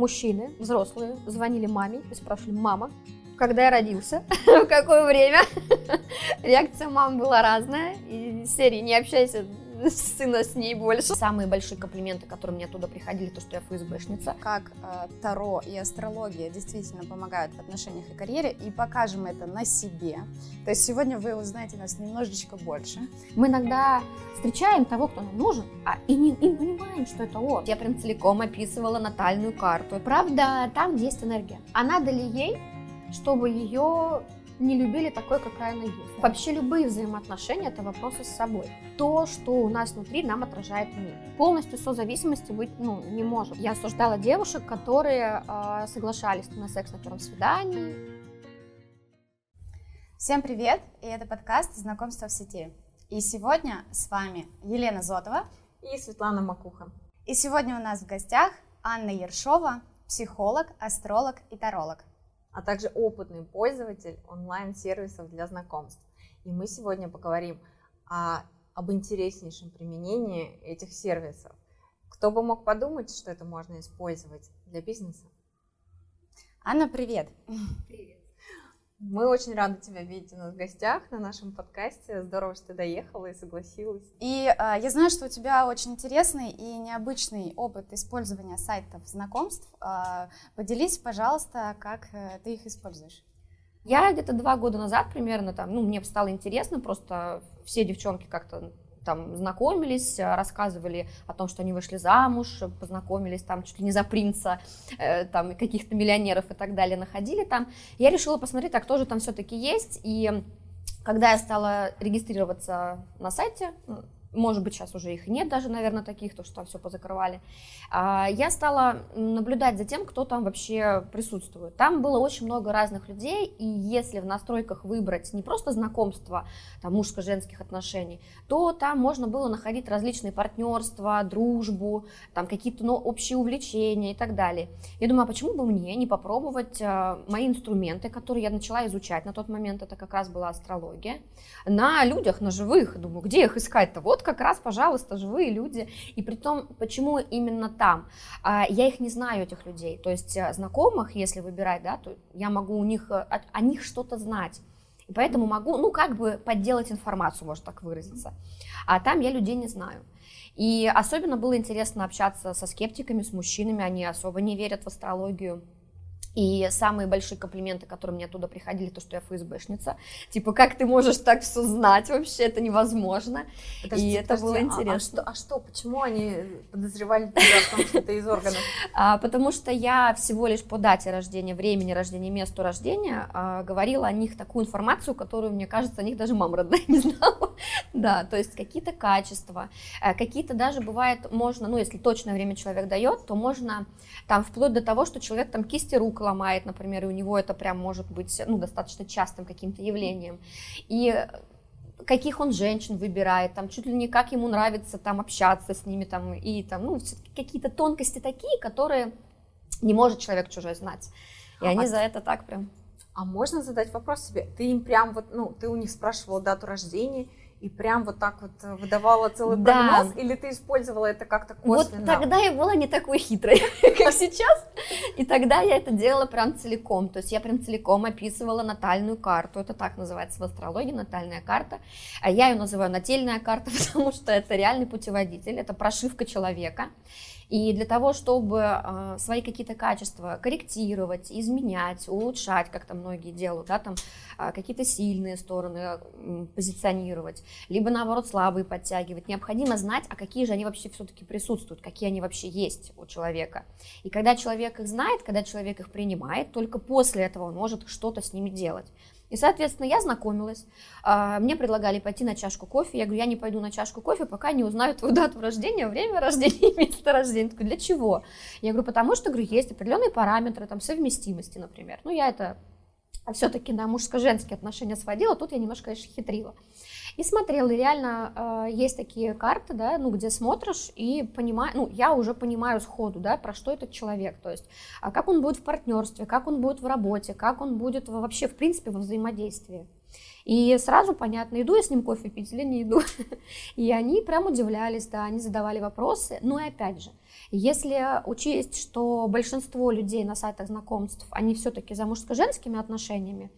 мужчины, взрослые, звонили маме и спрашивали, мама, когда я родился, в какое время. Реакция мамы была разная. И серии «Не общайся сына с ней больше. Самые большие комплименты, которые мне оттуда приходили, то, что я ФСБшница. Как э, Таро и астрология действительно помогают в отношениях и карьере, и покажем это на себе. То есть сегодня вы узнаете нас немножечко больше. Мы иногда встречаем того, кто нам нужен, а и не, и понимаем, что это он. Я прям целиком описывала натальную карту. Правда, там есть энергия. А надо ли ей, чтобы ее не любили такой, какая она есть. Вообще любые взаимоотношения – это вопросы с собой. То, что у нас внутри, нам отражает мир. Полностью созависимости быть ну, не может. Я осуждала девушек, которые э, соглашались на секс на первом свидании. Всем привет! И это подкаст «Знакомство в сети». И сегодня с вами Елена Зотова и Светлана Макуха. И сегодня у нас в гостях Анна Ершова, психолог, астролог и таролог а также опытный пользователь онлайн-сервисов для знакомств. И мы сегодня поговорим о, об интереснейшем применении этих сервисов. Кто бы мог подумать, что это можно использовать для бизнеса? Анна, привет! Привет! Мы очень рады тебя видеть у нас в гостях на нашем подкасте. Здорово, что ты доехала и согласилась. И э, я знаю, что у тебя очень интересный и необычный опыт использования сайтов знакомств. Э, поделись, пожалуйста, как э, ты их используешь. Я где-то два года назад примерно там, ну, мне стало интересно, просто все девчонки как-то там знакомились, э, рассказывали о том, что они вышли замуж, познакомились там чуть ли не за принца, э, там каких-то миллионеров и так далее находили там. Я решила посмотреть, так тоже там все-таки есть. И когда я стала регистрироваться на сайте, может быть, сейчас уже их нет даже, наверное, таких, то что там все позакрывали, а, я стала наблюдать за тем, кто там вообще присутствует. Там было очень много разных людей, и если в настройках выбрать не просто знакомство, там, мужско-женских отношений, то там можно было находить различные партнерства, дружбу, там, какие-то ну, общие увлечения и так далее. Я думаю, а почему бы мне не попробовать а, мои инструменты, которые я начала изучать на тот момент, это как раз была астрология, на людях, на живых. Думаю, где их искать-то? Вот вот как раз, пожалуйста, живые люди. И при том, почему именно там? А, я их не знаю, этих людей. То есть э, знакомых, если выбирать, да, то я могу у них, э, о них что-то знать. И поэтому могу, ну, как бы подделать информацию, можно так выразиться. А там я людей не знаю. И особенно было интересно общаться со скептиками, с мужчинами, они особо не верят в астрологию. И самые большие комплименты, которые мне оттуда приходили, то, что я ФСБшница. Типа, как ты можешь так все знать вообще, это невозможно. Подожди, и это подожди, было а, интересно. А, а, что, а что, почему они подозревали тебя в том, что ты из органов? А, потому что я всего лишь по дате рождения, времени рождения, месту рождения а, говорила о них такую информацию, которую, мне кажется, о них даже мама родная не знала. да, то есть какие-то качества, э, какие-то даже бывает, можно, ну, если точное время человек дает, то можно там вплоть до того, что человек там кисти рук ломает, например, и у него это прям может быть ну, достаточно частым каким-то явлением. И каких он женщин выбирает, там чуть ли не как ему нравится там общаться с ними, там, и там, ну, какие-то тонкости такие, которые не может человек чужой знать. И они а за это так прям. А можно задать вопрос себе? Ты им прям вот, ну, ты у них спрашивала дату рождения, и прям вот так вот э, выдавала целый прогноз, да. или ты использовала это как-то косвенно? Вот тогда я была не такой хитрой, как сейчас, и тогда я это делала прям целиком, то есть я прям целиком описывала натальную карту, это так называется в астрологии, натальная карта, а я ее называю нательная карта, потому что это реальный путеводитель, это прошивка человека, и для того, чтобы э, свои какие-то качества корректировать, изменять, улучшать, как там многие делают, да, там э, какие-то сильные стороны э, позиционировать, либо наоборот слабые подтягивать, необходимо знать, а какие же они вообще все-таки присутствуют, какие они вообще есть у человека. И когда человек их знает, когда человек их принимает, только после этого он может что-то с ними делать. И, соответственно, я знакомилась. А, мне предлагали пойти на чашку кофе. Я говорю, я не пойду на чашку кофе, пока не узнаю твою дату рождения, время рождения и место рождения. Я для чего? Я говорю, потому что, говорю, есть определенные параметры, там, совместимости, например. Ну, я это все-таки на мужско-женские отношения сводила, тут я немножко, конечно, хитрила. И смотрела, и реально э, есть такие карты, да, ну, где смотришь и понимаешь, ну, я уже понимаю сходу, да, про что этот человек, то есть, а как он будет в партнерстве, как он будет в работе, как он будет вообще, в принципе, во взаимодействии. И сразу понятно, иду я с ним кофе пить или не иду. И они прям удивлялись, да, они задавали вопросы. Ну и опять же, если учесть, что большинство людей на сайтах знакомств, они все-таки за мужско-женскими отношениями,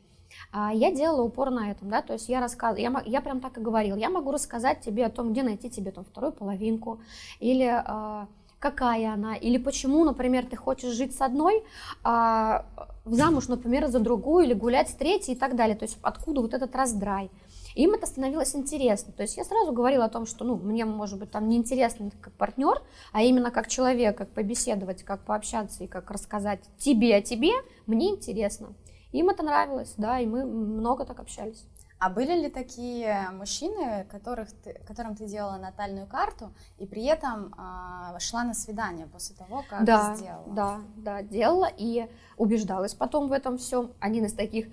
а, я делала упор на этом, да, то есть я рассказ... я, я прям так и говорила, я могу рассказать тебе о том, где найти тебе там вторую половинку, или э, какая она, или почему, например, ты хочешь жить с одной, а замуж, например, за другую, или гулять с третьей и так далее, то есть откуда вот этот раздрай. Им это становилось интересно. То есть я сразу говорила о том, что ну, мне, может быть, там неинтересно как партнер, а именно как человек, как побеседовать, как пообщаться и как рассказать тебе о тебе, мне интересно. Им это нравилось, да, и мы много так общались. А были ли такие мужчины, которых ты, которым ты делала натальную карту и при этом а, шла на свидание после того, как да, сделала? Да, да, делала и убеждалась потом в этом всем. Один из таких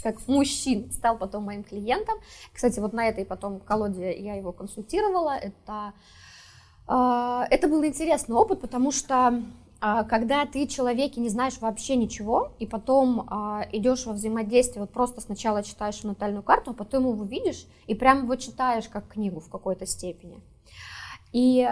как мужчин стал потом моим клиентом. Кстати, вот на этой потом колоде я его консультировала. Это, э, это был интересный опыт, потому что э, когда ты человеке не знаешь вообще ничего, и потом э, идешь во взаимодействие, вот просто сначала читаешь натальную карту, а потом его видишь и прямо его читаешь как книгу в какой-то степени. И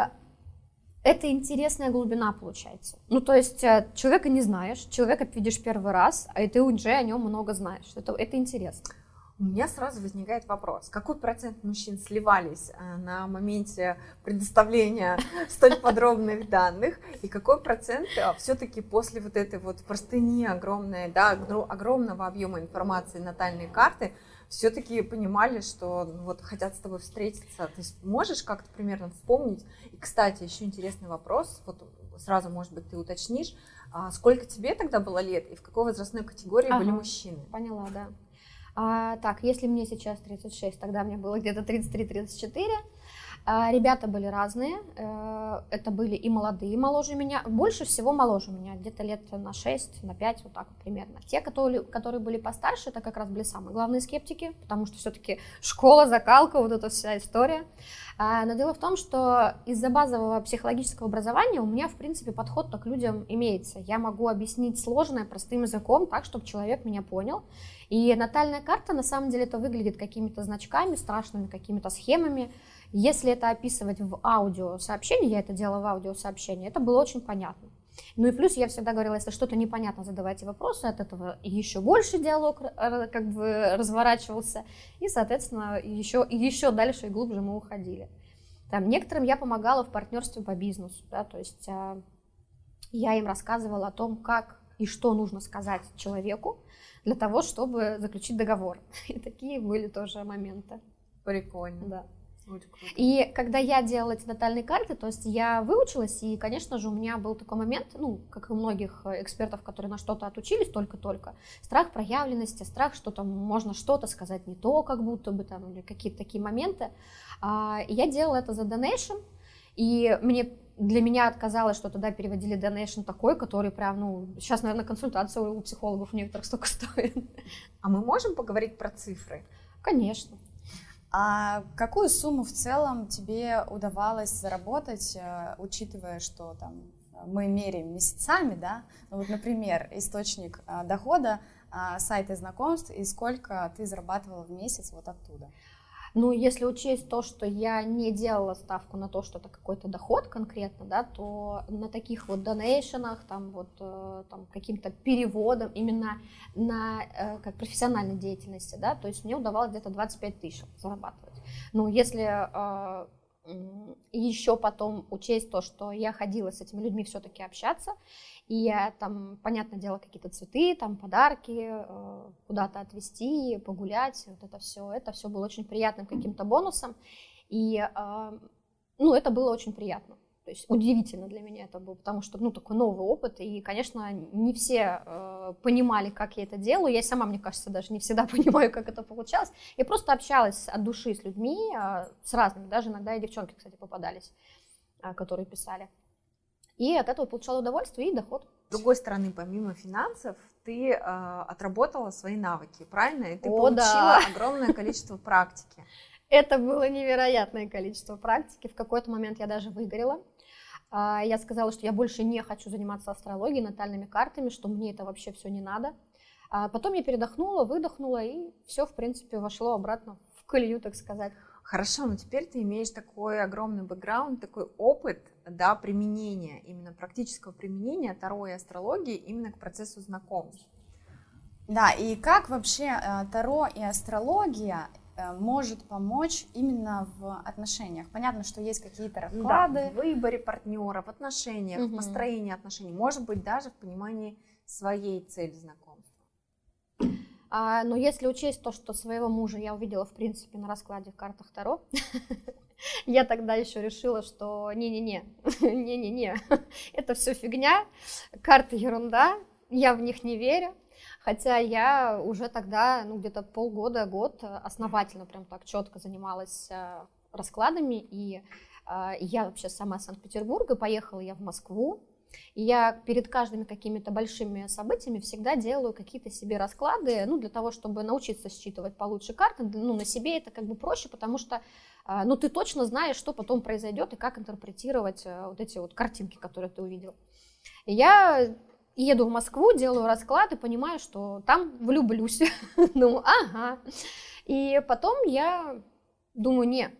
это интересная глубина получается. Ну, то есть э, человека не знаешь, человека видишь первый раз, а ты уже о нем много знаешь. Это, это интересно. У меня сразу возникает вопрос, какой процент мужчин сливались э, на моменте предоставления столь подробных данных, и какой процент э, все-таки после вот этой вот простыни огромной, да, огромного объема информации натальной карты, все-таки понимали, что ну, вот хотят с тобой встретиться. То есть можешь как-то примерно вспомнить? И, кстати, еще интересный вопрос, вот сразу, может быть, ты уточнишь, а сколько тебе тогда было лет и в какой возрастной категории ага, были мужчины? Поняла, да. А, так, если мне сейчас 36, тогда мне было где-то 33-34. А, ребята были разные, э, это были и молодые, моложе меня, больше всего моложе меня, где-то лет на 6, на 5, вот так вот примерно. Те, которые, которые были постарше, это как раз были самые главные скептики, потому что все-таки школа, закалка, вот эта вся история. А, но дело в том, что из-за базового психологического образования у меня, в принципе, подход к людям имеется. Я могу объяснить сложное простым языком так, чтобы человек меня понял. И натальная карта, на самом деле, это выглядит какими-то значками, страшными какими-то схемами, если это описывать в аудиосообщении, я это делала в аудиосообщении, это было очень понятно. Ну и плюс я всегда говорила, если что-то непонятно, задавайте вопросы, от этого еще больше диалог как бы разворачивался, и, соответственно, еще, еще дальше и глубже мы уходили. Там, некоторым я помогала в партнерстве по бизнесу, да, то есть а, я им рассказывала о том, как и что нужно сказать человеку для того, чтобы заключить договор. И такие были тоже моменты. Прикольно. Да. И когда я делала эти натальные карты, то есть я выучилась, и, конечно же, у меня был такой момент, ну, как и у многих экспертов, которые на что-то отучились только-только, страх проявленности, страх, что там можно что-то сказать не то, как будто бы там, или какие-то такие моменты. А, и я делала это за donation, и мне для меня отказалось, что туда переводили donation такой, который прям, ну, сейчас, наверное, консультация у психологов некоторых столько стоит. А мы можем поговорить про цифры? Конечно. А какую сумму в целом тебе удавалось заработать, э, учитывая, что там мы меряем месяцами, да? Ну вот, например, источник э, дохода, э, сайты знакомств и сколько ты зарабатывала в месяц вот оттуда? Ну, если учесть то, что я не делала ставку на то, что это какой-то доход конкретно, да, то на таких вот донейшенах, там вот э, там, каким-то переводом именно на э, как профессиональной деятельности, да, то есть мне удавалось где-то 25 тысяч зарабатывать. Ну, если э, еще потом учесть то, что я ходила с этими людьми все-таки общаться, и там, понятное дело, какие-то цветы, там подарки, э, куда-то отвезти, погулять, вот это все, это все было очень приятным каким-то бонусом, и, э, ну, это было очень приятно. То есть удивительно для меня это было, потому что, ну, такой новый опыт, и, конечно, не все э, понимали, как я это делаю, я сама, мне кажется, даже не всегда понимаю, как это получалось. Я просто общалась от души с людьми, э, с разными, даже иногда и девчонки, кстати, попадались, э, которые писали и от этого получала удовольствие и доход. С другой стороны, помимо финансов, ты э, отработала свои навыки, правильно? И ты О, получила да. огромное количество практики. Это было невероятное количество практики. В какой-то момент я даже выгорела. А, я сказала, что я больше не хочу заниматься астрологией, натальными картами, что мне это вообще все не надо. А потом я передохнула, выдохнула, и все, в принципе, вошло обратно в колею, так сказать. Хорошо, но теперь ты имеешь такой огромный бэкграунд, такой опыт да, применения, именно практического применения Таро и астрологии именно к процессу знакомств. Да, и как вообще э, Таро и астрология может помочь именно в отношениях? Понятно, что есть какие-то расклады. Да, в выборе партнера, в отношениях, угу. в построении отношений, может быть, даже в понимании своей цели знакомства. А, но если учесть то, что своего мужа я увидела, в принципе, на раскладе в картах Таро, я тогда еще решила, что не-не-не, не-не-не, это все фигня, карты ерунда, я в них не верю. Хотя я уже тогда, ну, где-то полгода, год основательно прям так четко занималась э, раскладами, и э, я вообще сама из Санкт-Петербурга, поехала я в Москву, и я перед каждыми какими-то большими событиями всегда делаю какие-то себе расклады, ну, для того, чтобы научиться считывать получше карты. Ну, на себе это как бы проще, потому что, ну, ты точно знаешь, что потом произойдет и как интерпретировать э, вот эти вот картинки, которые ты увидел. Я еду в Москву, делаю расклад и понимаю, что там влюблюсь. ну, ага. И потом я думаю, не,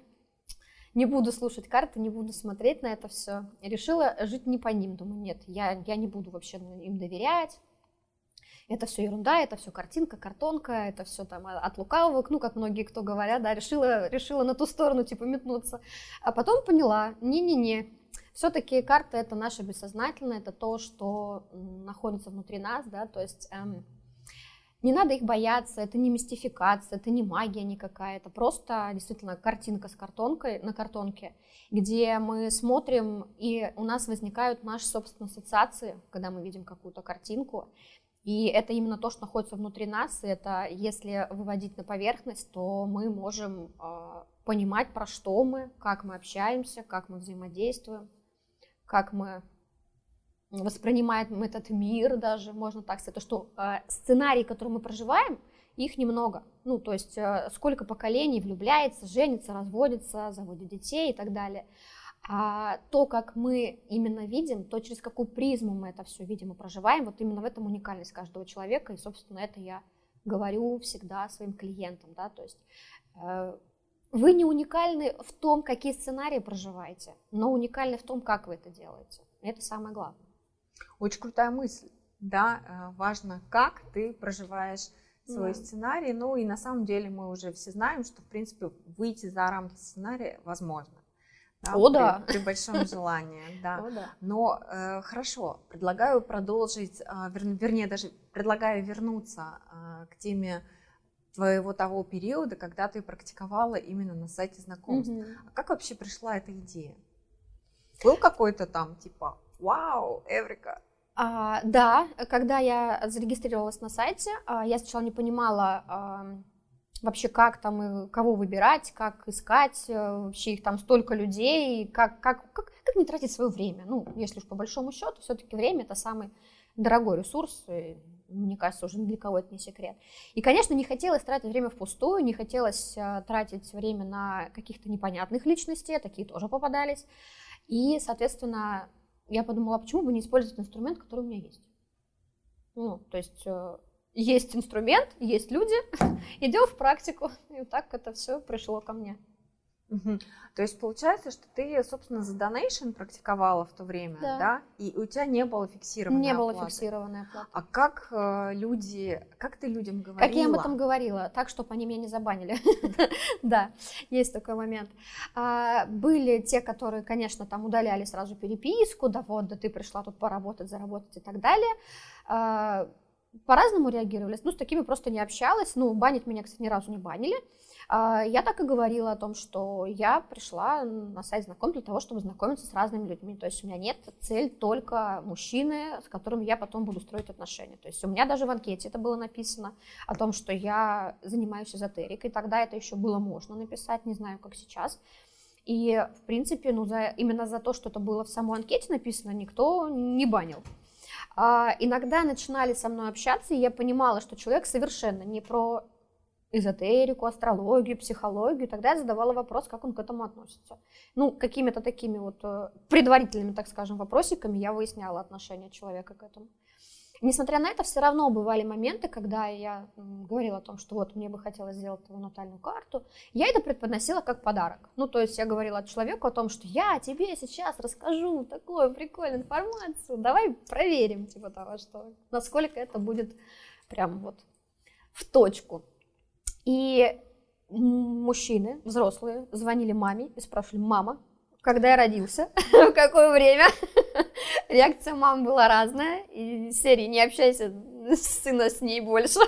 не буду слушать карты, не буду смотреть на это все. решила жить не по ним. Думаю, нет, я, я не буду вообще им доверять. Это все ерунда, это все картинка, картонка, это все там от лукавого, ну, как многие кто говорят, да, решила, решила на ту сторону, типа, метнуться. А потом поняла, не-не-не, все-таки карты это наше бессознательное, это то, что находится внутри нас, да, то есть эм, не надо их бояться, это не мистификация, это не магия никакая, это просто действительно картинка с картонкой на картонке, где мы смотрим, и у нас возникают наши собственные ассоциации, когда мы видим какую-то картинку. И это именно то, что находится внутри нас, и это если выводить на поверхность, то мы можем э, понимать, про что мы, как мы общаемся, как мы взаимодействуем, как мы воспринимаем этот мир даже, можно так сказать, то, что э, сценарий, который мы проживаем, их немного. Ну, то есть э, сколько поколений влюбляется, женится, разводится, заводит детей и так далее. А то, как мы именно видим, то, через какую призму мы это все видим и проживаем, вот именно в этом уникальность каждого человека, и, собственно, это я говорю всегда своим клиентам, да, то есть э, вы не уникальны в том, какие сценарии проживаете, но уникальны в том, как вы это делаете. Это самое главное. Очень крутая мысль, да, э, важно, как ты проживаешь свой да. сценарий, ну и на самом деле мы уже все знаем, что, в принципе, выйти за рамки сценария возможно. Да, О, при, да. При большом желании, да. О, да. Но э, хорошо, предлагаю продолжить, э, вер, вернее, даже предлагаю вернуться э, к теме твоего того периода, когда ты практиковала именно на сайте знакомств. Угу. А как вообще пришла эта идея? Был какой-то там типа Вау, Эврика! А, да, когда я зарегистрировалась на сайте, а, я сначала не понимала а, вообще, как там и кого выбирать, как искать, а, вообще их там столько людей, как, как, как, как не тратить свое время. Ну, если уж по большому счету, все-таки время это самый дорогой ресурс, и, мне кажется, уже для кого это не секрет. И, конечно, не хотелось тратить время впустую, не хотелось а, тратить время на каких-то непонятных личностей, такие тоже попадались. И, соответственно, я подумала, а почему бы не использовать инструмент, который у меня есть? Ну, то есть э, есть инструмент, есть люди, идем в практику. И вот так это все пришло ко мне. Угу. То есть получается, что ты, собственно, за донейшн практиковала в то время, да. да? И у тебя не было фиксированной Не оплаты. было фиксированной оплаты. А как э, люди, как ты людям говорила? Как я об этом говорила, так, чтобы они меня не забанили. Да, есть такой момент. А, были те, которые, конечно, там удаляли сразу переписку, да вот, да ты пришла тут поработать, заработать и так далее а, по-разному реагировали. Ну, с такими просто не общалась. Ну, банить меня, кстати, ни разу не банили. А, я так и говорила о том, что я пришла на сайт знакомств для того, чтобы знакомиться с разными людьми. То есть у меня нет цель только мужчины, с которым я потом буду строить отношения. То есть у меня даже в анкете это было написано о том, что я занимаюсь эзотерикой. Тогда это еще было можно написать, не знаю, как сейчас. И, в принципе, ну, за, именно за то, что это было в самой анкете написано, никто не банил. А, иногда начинали со мной общаться, и я понимала, что человек совершенно не про эзотерику, астрологию, психологию, тогда я задавала вопрос, как он к этому относится. Ну, какими-то такими вот э, предварительными, так скажем, вопросиками я выясняла отношение человека к этому. Несмотря на это, все равно бывали моменты, когда я говорила о том, что вот мне бы хотелось сделать твою натальную карту. Я это преподносила как подарок. Ну, то есть я говорила человеку о том, что я тебе сейчас расскажу такую прикольную информацию, давай проверим, типа того, что насколько это будет прям вот в точку. И мужчины, взрослые, звонили маме и спрашивали, мама, когда я родился, в какое время. Реакция мамы была разная, и серии «Не общайся, сына с ней больше».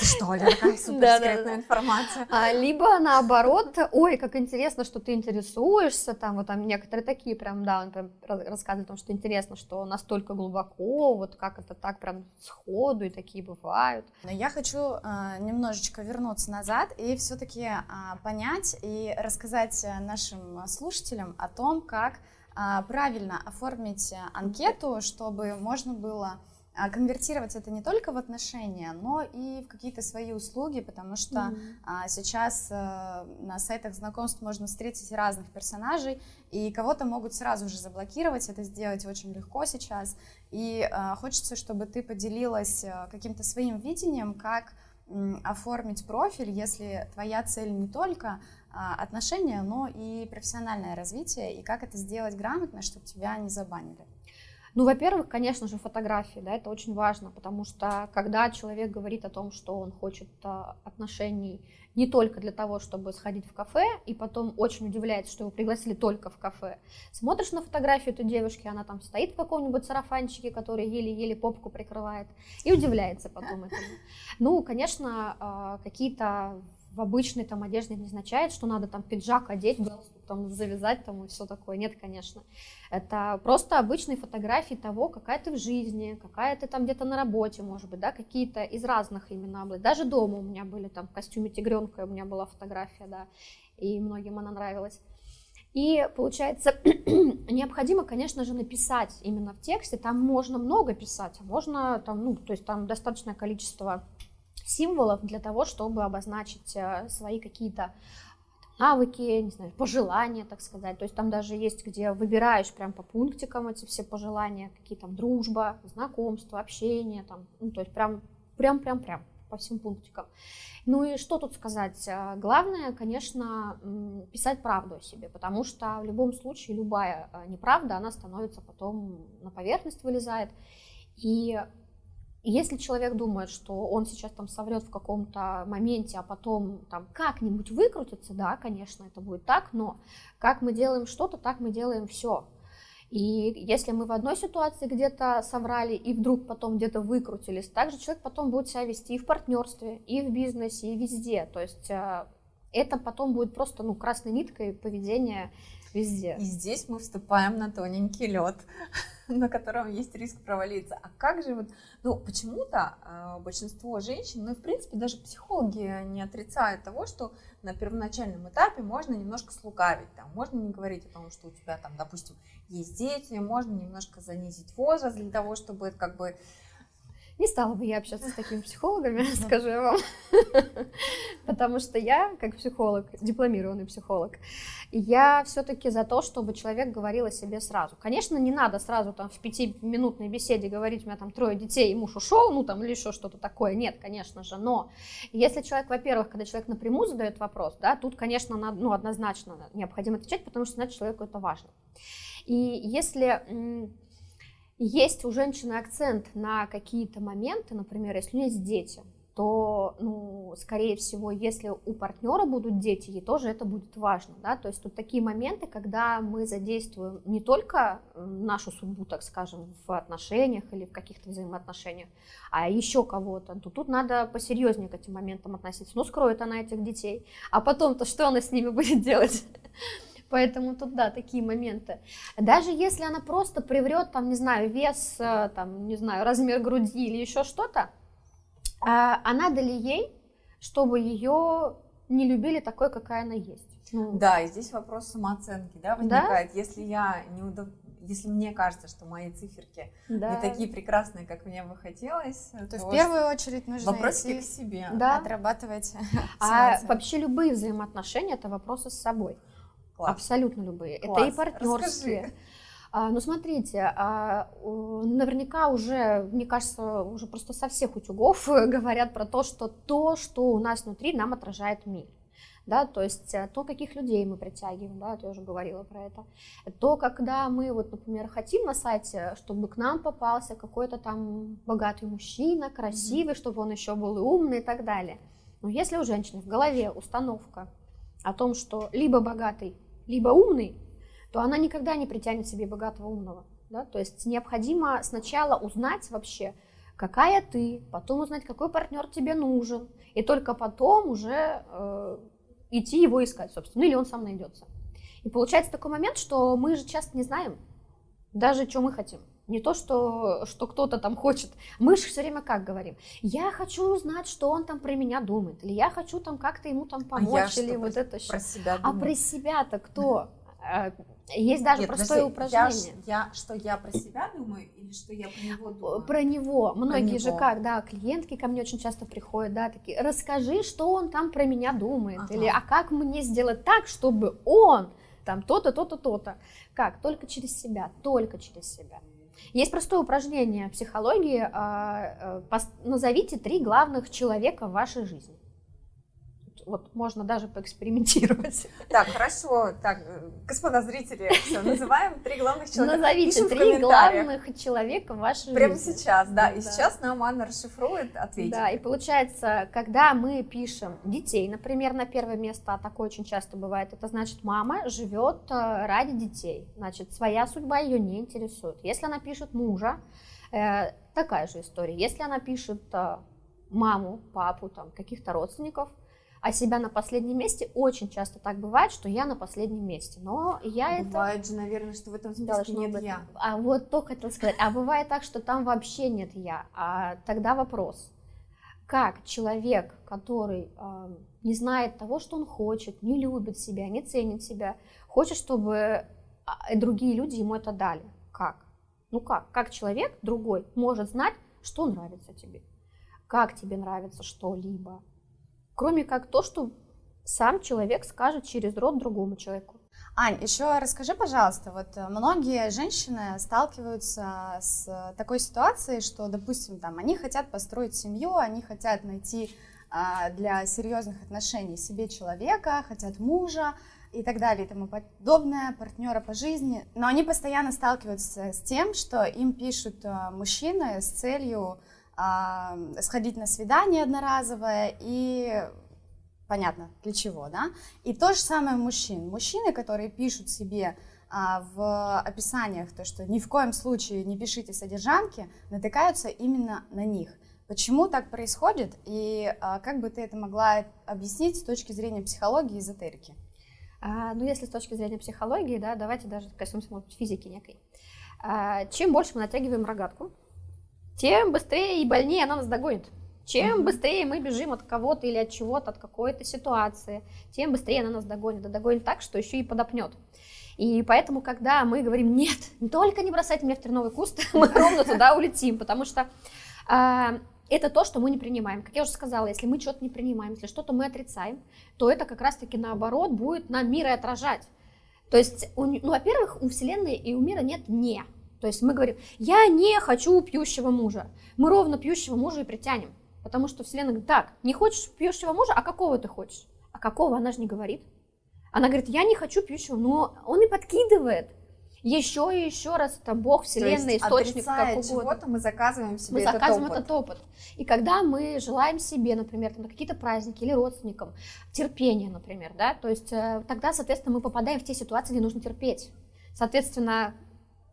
Ты что, Оля, такая суперсекретная информация. А, либо наоборот, ой, как интересно, что ты интересуешься, там вот там некоторые такие прям, да, он прям рассказывает о том, что интересно, что настолько глубоко, вот как это так прям сходу, и такие бывают. Но я хочу а, немножечко вернуться назад и все-таки а, понять и рассказать нашим слушателям о том, как а, правильно оформить анкету, чтобы можно было а конвертировать это не только в отношения, но и в какие-то свои услуги, потому что mm-hmm. а, сейчас а, на сайтах знакомств можно встретить разных персонажей, и кого-то могут сразу же заблокировать, это сделать очень легко сейчас. И а, хочется, чтобы ты поделилась а, каким-то своим видением, как м, оформить профиль, если твоя цель не только а, отношения, но и профессиональное развитие, и как это сделать грамотно, чтобы тебя не забанили. Ну, во-первых, конечно же, фотографии, да, это очень важно, потому что когда человек говорит о том, что он хочет а, отношений не только для того, чтобы сходить в кафе, и потом очень удивляется, что его пригласили только в кафе, смотришь на фотографию этой девушки, она там стоит в каком-нибудь сарафанчике, который еле-еле попку прикрывает, и удивляется потом этому. Ну, конечно, а, какие-то в обычной там одежде не означает, что надо там пиджак одеть, галстук там завязать там и все такое. Нет, конечно. Это просто обычные фотографии того, какая ты в жизни, какая ты там где-то на работе, может быть, да, какие-то из разных именно областей. Даже дома у меня были там в костюме тигренка, у меня была фотография, да, и многим она нравилась. И получается, необходимо, конечно же, написать именно в тексте. Там можно много писать, а можно там, ну, то есть там достаточное количество символов для того, чтобы обозначить э, свои какие-то навыки, не знаю, пожелания, так сказать. То есть там даже есть, где выбираешь прям по пунктикам эти все пожелания, какие там дружба, знакомство, общение, там, ну, то есть прям, прям, прям, прям по всем пунктикам. Ну и что тут сказать? Э, главное, конечно, писать правду о себе, потому что в любом случае любая э, неправда, она становится потом на поверхность вылезает. И если человек думает, что он сейчас там соврет в каком-то моменте, а потом там как-нибудь выкрутится, да, конечно, это будет так, но как мы делаем что-то, так мы делаем все. И если мы в одной ситуации где-то соврали и вдруг потом где-то выкрутились, также человек потом будет себя вести и в партнерстве, и в бизнесе, и везде. То есть э, это потом будет просто ну, красной ниткой поведения везде. И здесь мы вступаем на тоненький лед, на котором есть риск провалиться. А как же вот, ну, почему-то э, большинство женщин, ну, и в принципе, даже психологи не отрицают того, что на первоначальном этапе можно немножко слукавить, там, можно не говорить о том, что у тебя там, допустим, есть дети, можно немножко занизить возраст для того, чтобы как бы не стала бы я общаться с такими психологами, скажу я вам. Потому что я, как психолог, дипломированный психолог, я все-таки за то, чтобы человек говорил о себе сразу. Конечно, не надо сразу там в пятиминутной беседе говорить, у меня там трое детей, и муж ушел, ну там или еще что-то такое. Нет, конечно же. Но если человек, во-первых, когда человек напрямую задает вопрос, да, тут, конечно, надо, ну, однозначно необходимо отвечать, потому что значит человеку это важно. И если есть у женщины акцент на какие-то моменты, например, если у нее есть дети, то, ну, скорее всего, если у партнера будут дети, ей тоже это будет важно, да, то есть тут такие моменты, когда мы задействуем не только нашу судьбу, так скажем, в отношениях или в каких-то взаимоотношениях, а еще кого-то, то тут надо посерьезнее к этим моментам относиться, ну, скроет она этих детей, а потом-то что она с ними будет делать? Поэтому тут, да, такие моменты. Даже если она просто приврет, там, не знаю, вес, э, там, не знаю, размер груди или еще что-то, а, а надо ли ей, чтобы ее не любили такой, какая она есть? Ну, да, и здесь вопрос самооценки, да, возникает. Да? Если я не удов... если мне кажется, что мои циферки да. не такие прекрасные, как мне бы хотелось, то, то в первую очередь нужно вопросики к себе, да. отрабатывать. А вообще любые взаимоотношения это вопросы с собой. Класс. Абсолютно любые. Класс. Это и партнерские. А, ну, смотрите, а, наверняка уже, мне кажется, уже просто со всех утюгов говорят про то, что то, что у нас внутри, нам отражает мир. Да, то есть э, то, каких людей мы притягиваем, да, я уже говорила про это. То, когда мы, вот, например, хотим на сайте, чтобы к нам попался какой-то там богатый мужчина, красивый, mm-hmm. чтобы он еще был и умный и так далее. Но если у женщины в голове установка о том, что либо богатый, либо умный, то она никогда не притянет себе богатого умного. Да? То есть необходимо сначала узнать вообще, какая ты, потом узнать, какой партнер тебе нужен, и только потом уже э, идти его искать, собственно, или он сам найдется. И получается такой момент, что мы же часто не знаем даже, что мы хотим. Не то, что, что кто-то там хочет. Мы же все время как говорим? Я хочу узнать, что он там про меня думает. Или я хочу там как-то ему там помочь. А или вот это про себя А про себя-то кто? А, есть даже Нет, простое подожди, упражнение. Я, я, что я про себя думаю или что я про него думаю? Про него. Многие про него. же как, да, клиентки ко мне очень часто приходят, да, такие, расскажи, что он там про меня думает. Ага. Или, а как мне сделать так, чтобы он там то-то, то-то, то-то. Как? Только через себя, только через себя. Есть простое упражнение психологии. А, а, назовите три главных человека в вашей жизни вот можно даже поэкспериментировать. Так, хорошо. Так, господа зрители, все, называем три главных человека. Назовите три главных человека в вашей Прямо жизни. сейчас, да. И сейчас нам Анна расшифрует, ответит. Да, и получается, когда мы пишем детей, например, на первое место, а такое очень часто бывает, это значит, мама живет э, ради детей. Значит, своя судьба ее не интересует. Если она пишет мужа, э, такая же история. Если она пишет э, маму, папу, там, каких-то родственников, а себя на последнем месте. Очень часто так бывает, что я на последнем месте. Но я бывает это... Бывает же, наверное, что в этом списке нет быть. я. А вот то хотел сказать. А бывает так, что там вообще нет я. А тогда вопрос. Как человек, который э, не знает того, что он хочет, не любит себя, не ценит себя, хочет, чтобы а, другие люди ему это дали? Как? Ну как? Как человек другой может знать, что нравится тебе? Как тебе нравится что-либо? Кроме как то, что сам человек скажет через рот другому человеку. Ань, еще расскажи, пожалуйста, вот э, многие женщины сталкиваются с такой ситуацией, что, допустим, там, они хотят построить семью, они хотят найти а, для серьезных отношений себе человека, хотят мужа и так далее и тому подобное, партнера по жизни, но они постоянно сталкиваются с тем, что им пишут а, мужчины с целью сходить на свидание одноразовое и понятно для чего, да? И то же самое мужчин. Мужчины, которые пишут себе а, в описаниях то, что ни в коем случае не пишите содержанки, натыкаются именно на них. Почему так происходит и а, как бы ты это могла объяснить с точки зрения психологии и эзотерики? А, ну, если с точки зрения психологии, да, давайте даже коснемся, может физики некой. А, чем больше мы натягиваем рогатку, тем быстрее и больнее она нас догонит. Чем быстрее мы бежим от кого-то или от чего-то, от какой-то ситуации, тем быстрее она нас догонит. Да догонит так, что еще и подопнет. И поэтому, когда мы говорим, нет, только не бросайте меня в терновый куст, мы ровно туда улетим, потому что а, это то, что мы не принимаем. Как я уже сказала, если мы что-то не принимаем, если что-то мы отрицаем, то это как раз-таки наоборот будет нам мир и отражать. То есть, ну, во-первых, у Вселенной и у мира нет «не». То есть мы говорим, я не хочу пьющего мужа. Мы ровно пьющего мужа и притянем. Потому что Вселенная говорит, так, не хочешь пьющего мужа, а какого ты хочешь? А какого она же не говорит. Она говорит, я не хочу пьющего, но он и подкидывает. Еще и еще раз, там Бог, Вселенная, источник, как угодно. чего-то мы заказываем себе мы этот заказываем опыт. этот опыт. И когда мы желаем себе, например, там, на какие-то праздники или родственникам терпения, например, да, то есть э, тогда, соответственно, мы попадаем в те ситуации, где нужно терпеть. Соответственно,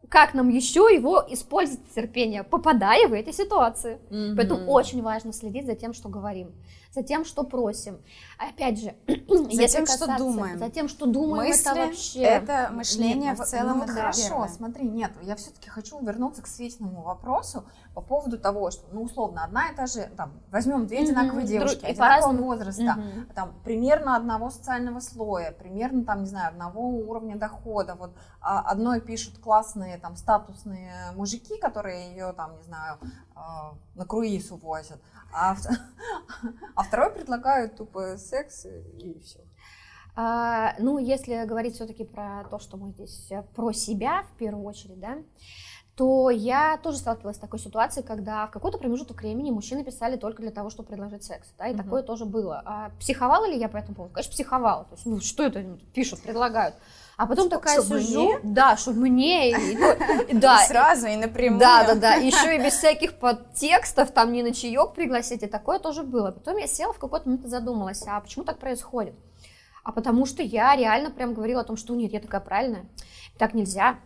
как нам еще его использовать терпение, попадая в эти ситуации. Mm-hmm. Поэтому очень важно следить за тем, что говорим, за тем, что просим. Опять же, за если тем, касаться, что думаем. За тем, что думаем, Мысли, это вообще... Это мышление нет, в целом. Ну, это хорошо, первое. смотри, нет, я все-таки хочу вернуться к Светиному вопросу по поводу того, что, ну, условно, одна и та же, там, возьмем две одинаковые mm-hmm. девушки, Друг, одинакового возраста, mm-hmm. там, примерно одного социального слоя, примерно, там, не знаю, одного уровня дохода, вот, а одной пишут классные, там, статусные мужики, которые ее, там, не знаю, на круиз увозят, а, а второй предлагают тупо секс и все. А, ну, если говорить все-таки про то, что мы здесь э, про себя в первую очередь, да, то я тоже сталкивалась с такой ситуацией, когда в какой-то промежуток времени мужчины писали только для того, чтобы предложить секс, да, и угу. такое тоже было. А психовала ли я по этому поводу? Конечно, психовала. То есть, ну, что это пишут, предлагают? А потом такая чтобы сижу, мне? да, чтобы мне, и, ну, да, и сразу и напрямую. Да, да, да, еще и без всяких подтекстов, там не на чаек пригласить, и такое тоже было. Потом я села в какой-то момент и задумалась, а почему так происходит? А потому что я реально прям говорила о том, что нет, я такая правильная, так нельзя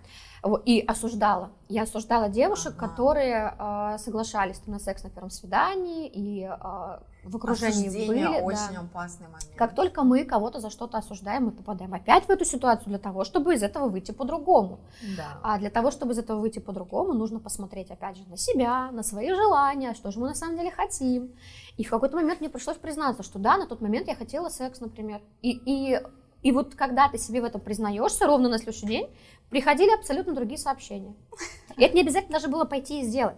и осуждала. Я осуждала девушек, ага. которые э, соглашались там, на секс на первом свидании и э, в окружении Осуждение были. очень да. опасный момент. Как только мы кого-то за что-то осуждаем, мы попадаем опять в эту ситуацию для того, чтобы из этого выйти по-другому. Да. А для того, чтобы из этого выйти по-другому, нужно посмотреть опять же на себя, на свои желания, что же мы на самом деле хотим. И в какой-то момент мне пришлось признаться, что да, на тот момент я хотела секс, например. И, и и вот когда ты себе в этом признаешься, ровно на следующий день приходили абсолютно другие сообщения. И это не обязательно даже было пойти и сделать.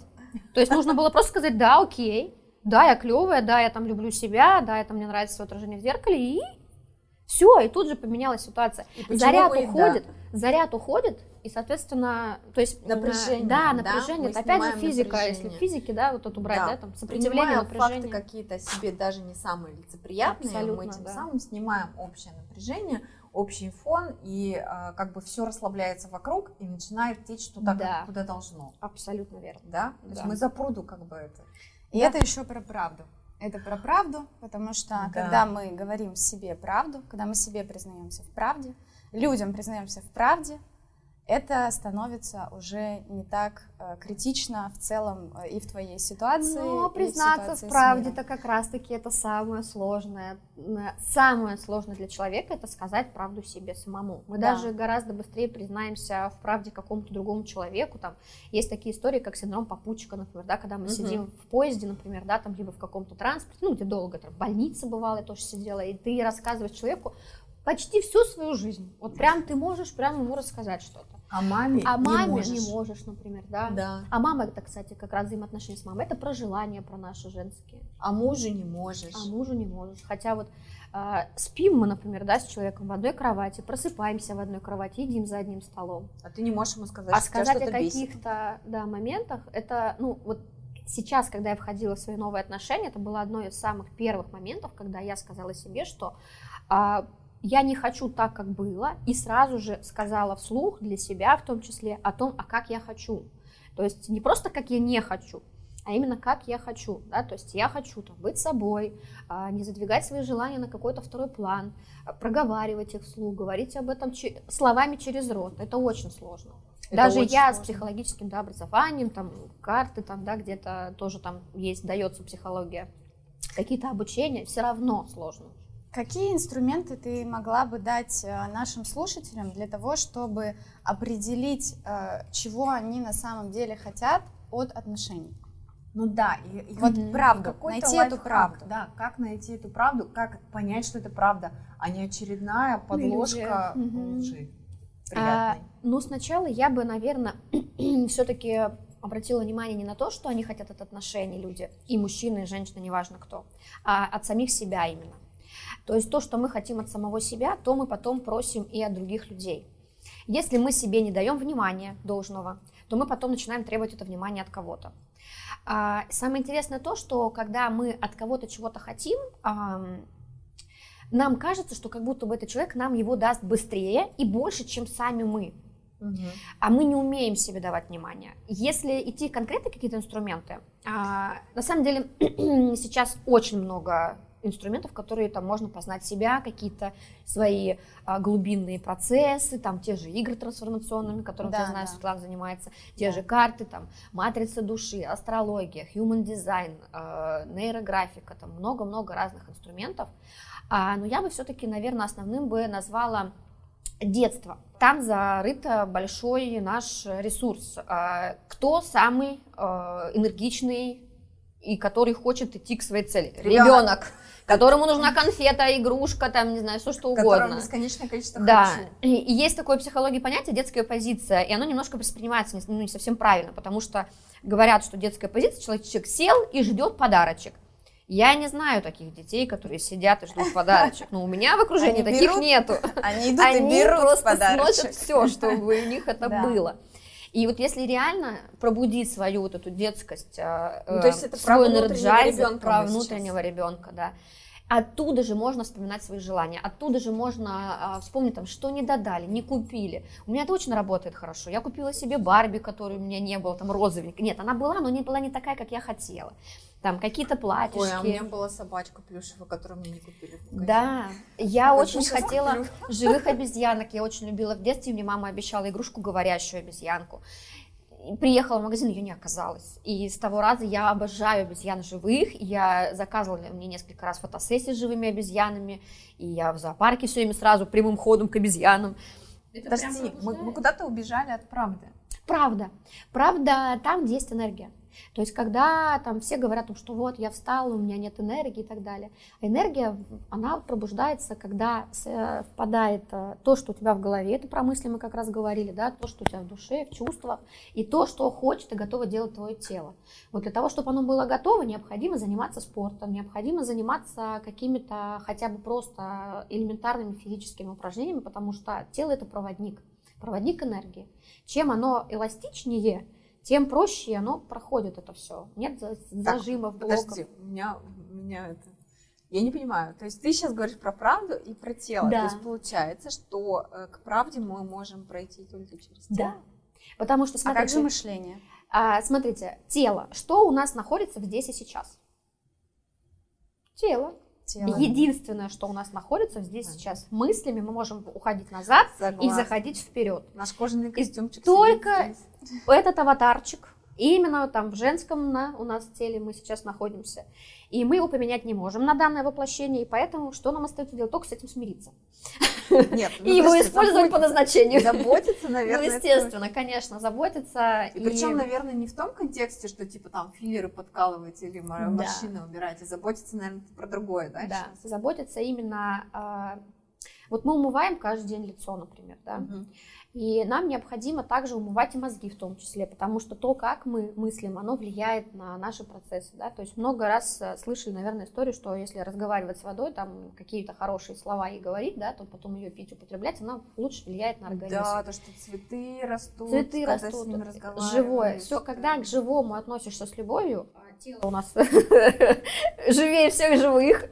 То есть нужно было просто сказать, да, окей, да, я клевая, да, я там люблю себя, да, это мне нравится свое отражение в зеркале, и все, и тут же поменялась ситуация. Заряд бы, уходит, да. заряд уходит, и, соответственно, то есть напряжение, да, напряжение, да? это опять же физика, напряжение. если физики, да, вот это убрать, да, да там сопротивление, напряжение. факты какие-то себе даже не самые лицеприятные, Абсолютно, мы тем да. самым снимаем общее напряжение, общий фон, и э, как бы все расслабляется вокруг, и начинает течь туда, да. как, куда должно. Абсолютно верно. Да? То да. есть мы за пруду как бы это. И да. это еще про правду. Это про правду, потому что да. когда мы говорим себе правду, когда мы себе признаемся в правде, людям признаемся в правде, это становится уже не так э, критично в целом э, и в твоей ситуации. Но признаться в, в правде это как раз-таки это самое сложное. Самое сложное для человека это сказать правду себе самому. Мы да. даже гораздо быстрее признаемся в правде какому-то другому человеку. Там есть такие истории, как синдром попутчика, например, да, когда мы угу. сидим в поезде, например, да, там либо в каком-то транспорте, ну где долго, там, в больнице бывало, я тоже сидела, и ты рассказываешь человеку почти всю свою жизнь. Вот прям ты можешь прям ему рассказать что-то. А маме а маме не можешь. не можешь, например, да? Да. А мама, это, кстати, как раз взаимоотношения с мамой. Это про желания, про наши женские. А мужу не можешь. А мужу не можешь. Хотя вот э, спим мы, например, да, с человеком в одной кровати, просыпаемся в одной кровати, едим за одним столом. А ты не можешь ему сказать, а что сказать тебя о каких-то да, моментах, это, ну, вот сейчас, когда я входила в свои новые отношения, это было одно из самых первых моментов, когда я сказала себе, что а, я не хочу так, как было, и сразу же сказала вслух для себя в том числе о том, а как я хочу. То есть не просто как я не хочу, а именно как я хочу, да, то есть я хочу там, быть собой, а, не задвигать свои желания на какой-то второй план, а, проговаривать их вслух, говорить об этом словами через рот, это очень сложно. Это Даже очень я сложно. с психологическим да, образованием, там карты там, да, где-то тоже там есть, дается психология, какие-то обучения, все равно сложно. Какие инструменты ты могла бы дать э, нашим слушателям для того, чтобы определить, э, чего они на самом деле хотят от отношений? Ну да, и, и вот mm-hmm. правду, найти эту правду. Да, как найти эту правду, как понять, что это правда, а не очередная подложка mm-hmm. лжи. А, ну, сначала я бы, наверное, все-таки обратила внимание не на то, что они хотят от отношений люди, и мужчины, и женщины, неважно кто, а от самих себя именно. То есть то, что мы хотим от самого себя, то мы потом просим и от других людей. Если мы себе не даем внимания должного, то мы потом начинаем требовать это внимание от кого-то. А, самое интересное то, что когда мы от кого-то чего-то хотим, нам кажется, что как будто бы этот человек нам его даст быстрее и больше, чем сами мы. Угу. А мы не умеем себе давать внимание. Если идти конкретно какие-то инструменты, а, на самом деле сейчас очень много инструментов, которые там можно познать себя, какие-то свои а, глубинные процессы, там те же игры трансформационными, которыми, да, я знаю, да. Светлана занимается, те да. же карты, там матрица души, астрология, human design, э, нейрографика, там много-много разных инструментов. А, но я бы все-таки, наверное, основным бы назвала детство. Там зарыт большой наш ресурс. А, кто самый э, энергичный и который хочет идти к своей цели? Ребенок которому нужна конфета, игрушка, там, не знаю, все что угодно. Которому бесконечное количество Да, и, и есть такое психология понятие детская позиция, и оно немножко воспринимается не, ну, не совсем правильно, потому что говорят, что детская позиция, человек, человек сел и ждет подарочек. Я не знаю таких детей, которые сидят и ждут подарочек. Но у меня в окружении Они таких берут, нету. Они идут Они и берут просто подарочек. сносят все, чтобы у них это Да. было. И вот если реально пробудить свою вот эту детскость, а, Ну, то есть э, это про свой внутреннего ребенка про мы сейчас. внутреннего ребенка, да. Оттуда же можно вспоминать свои желания, оттуда же можно а, вспомнить, там, что не додали, не купили. У меня точно работает хорошо. Я купила себе Барби, которой у меня не было, там розовенькая. Нет, она была, но не была не такая, как я хотела. Там какие-то платьишки. Ой, а у меня была собачка плюшевая, которую мне не купили. Да, я Вот очень хотела куплю. живых обезьянок, я очень любила в детстве, мне мама обещала игрушку говорящую обезьянку. Приехала в магазин, ее не оказалось. И с того раза я обожаю обезьян живых. Я заказывала мне несколько раз фотосессии с живыми обезьянами. И я в зоопарке все время сразу прямым ходом к обезьянам. Подожди, мы, мы куда-то убежали от правды. Правда. Правда там, где есть энергия. То есть, когда там все говорят, что вот я встала, у меня нет энергии и так далее. Энергия, она пробуждается, когда с- впадает э, то, что у тебя в голове, это про мысли мы как раз говорили, да, то, что у тебя в душе, в чувствах, и то, что хочет и готово делать твое тело. Вот для того, чтобы оно было готово, необходимо заниматься спортом, необходимо заниматься какими-то хотя бы просто элементарными физическими упражнениями, потому что тело это проводник, проводник энергии. Чем оно эластичнее, тем проще оно проходит это все. Нет за- зажимов, блоков. Подожди, у меня, у меня это... Я не понимаю. То есть ты сейчас говоришь про правду и про тело. Да. То есть получается, что э, к правде мы можем пройти только через Да. тело. Потому что, А как смотрите, же мышление? а, смотрите, тело, что у нас находится здесь и сейчас? Тело. Тело. Единственное, что у нас находится здесь и Ага. сейчас. Мыслями мы можем уходить назад и Согласна. заходить вперед. Наш кожаный костюмчик. только сидит здесь. Этот аватарчик, именно там в женском на, у нас теле мы сейчас находимся, и мы его поменять не можем на данное воплощение, и поэтому что нам остается делать? Только с этим смириться. Нет, ну, И его использовать по назначению. Заботиться, Ну, наверное, это естественно, конечно, заботиться. И причем, наверное, не в том контексте, что типа там филлеры подкалывать или мо- Да. морщины убирать, а заботиться, наверное, про другое, да? Да, сейчас? заботиться именно... а, Вот мы умываем каждый день лицо, например, да, Мгм. И нам необходимо также умывать и мозги в том числе, потому что то, как мы мыслим, оно влияет на наши процессы, да, то есть много раз э, слышали, наверное, историю, что если разговаривать с водой, там какие-то хорошие слова и говорить, да, то потом ее пить, употреблять, она лучше влияет на организм. Да, то, что цветы растут, Цветы когда растут, с ними разговариваешь. живое. Все, когда к живому относишься с любовью, а тело у нас живее всех живых.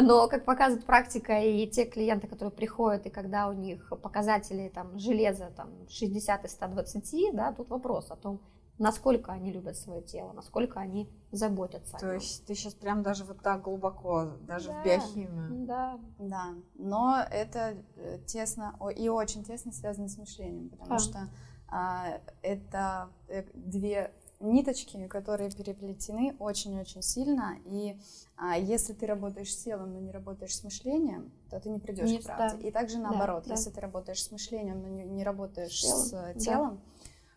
Но, как показывает практика, и те клиенты, которые приходят, и когда у них показатели там, железа там, 60 из 120, да, тут вопрос о том, насколько они любят свое тело, насколько они заботятся о То нем. есть ты сейчас прям даже вот так глубоко, даже Да. в биохимию. Да, Да, но это э, тесно о- и очень тесно связано с мышлением, потому Да. что а, это э, две ниточки, которые переплетены очень-очень сильно, и а, если ты работаешь с телом, но не работаешь с мышлением, то ты не придешь Не к правде. да. И также Да, наоборот, да. если ты работаешь с мышлением, но не, не работаешь Телом, с э,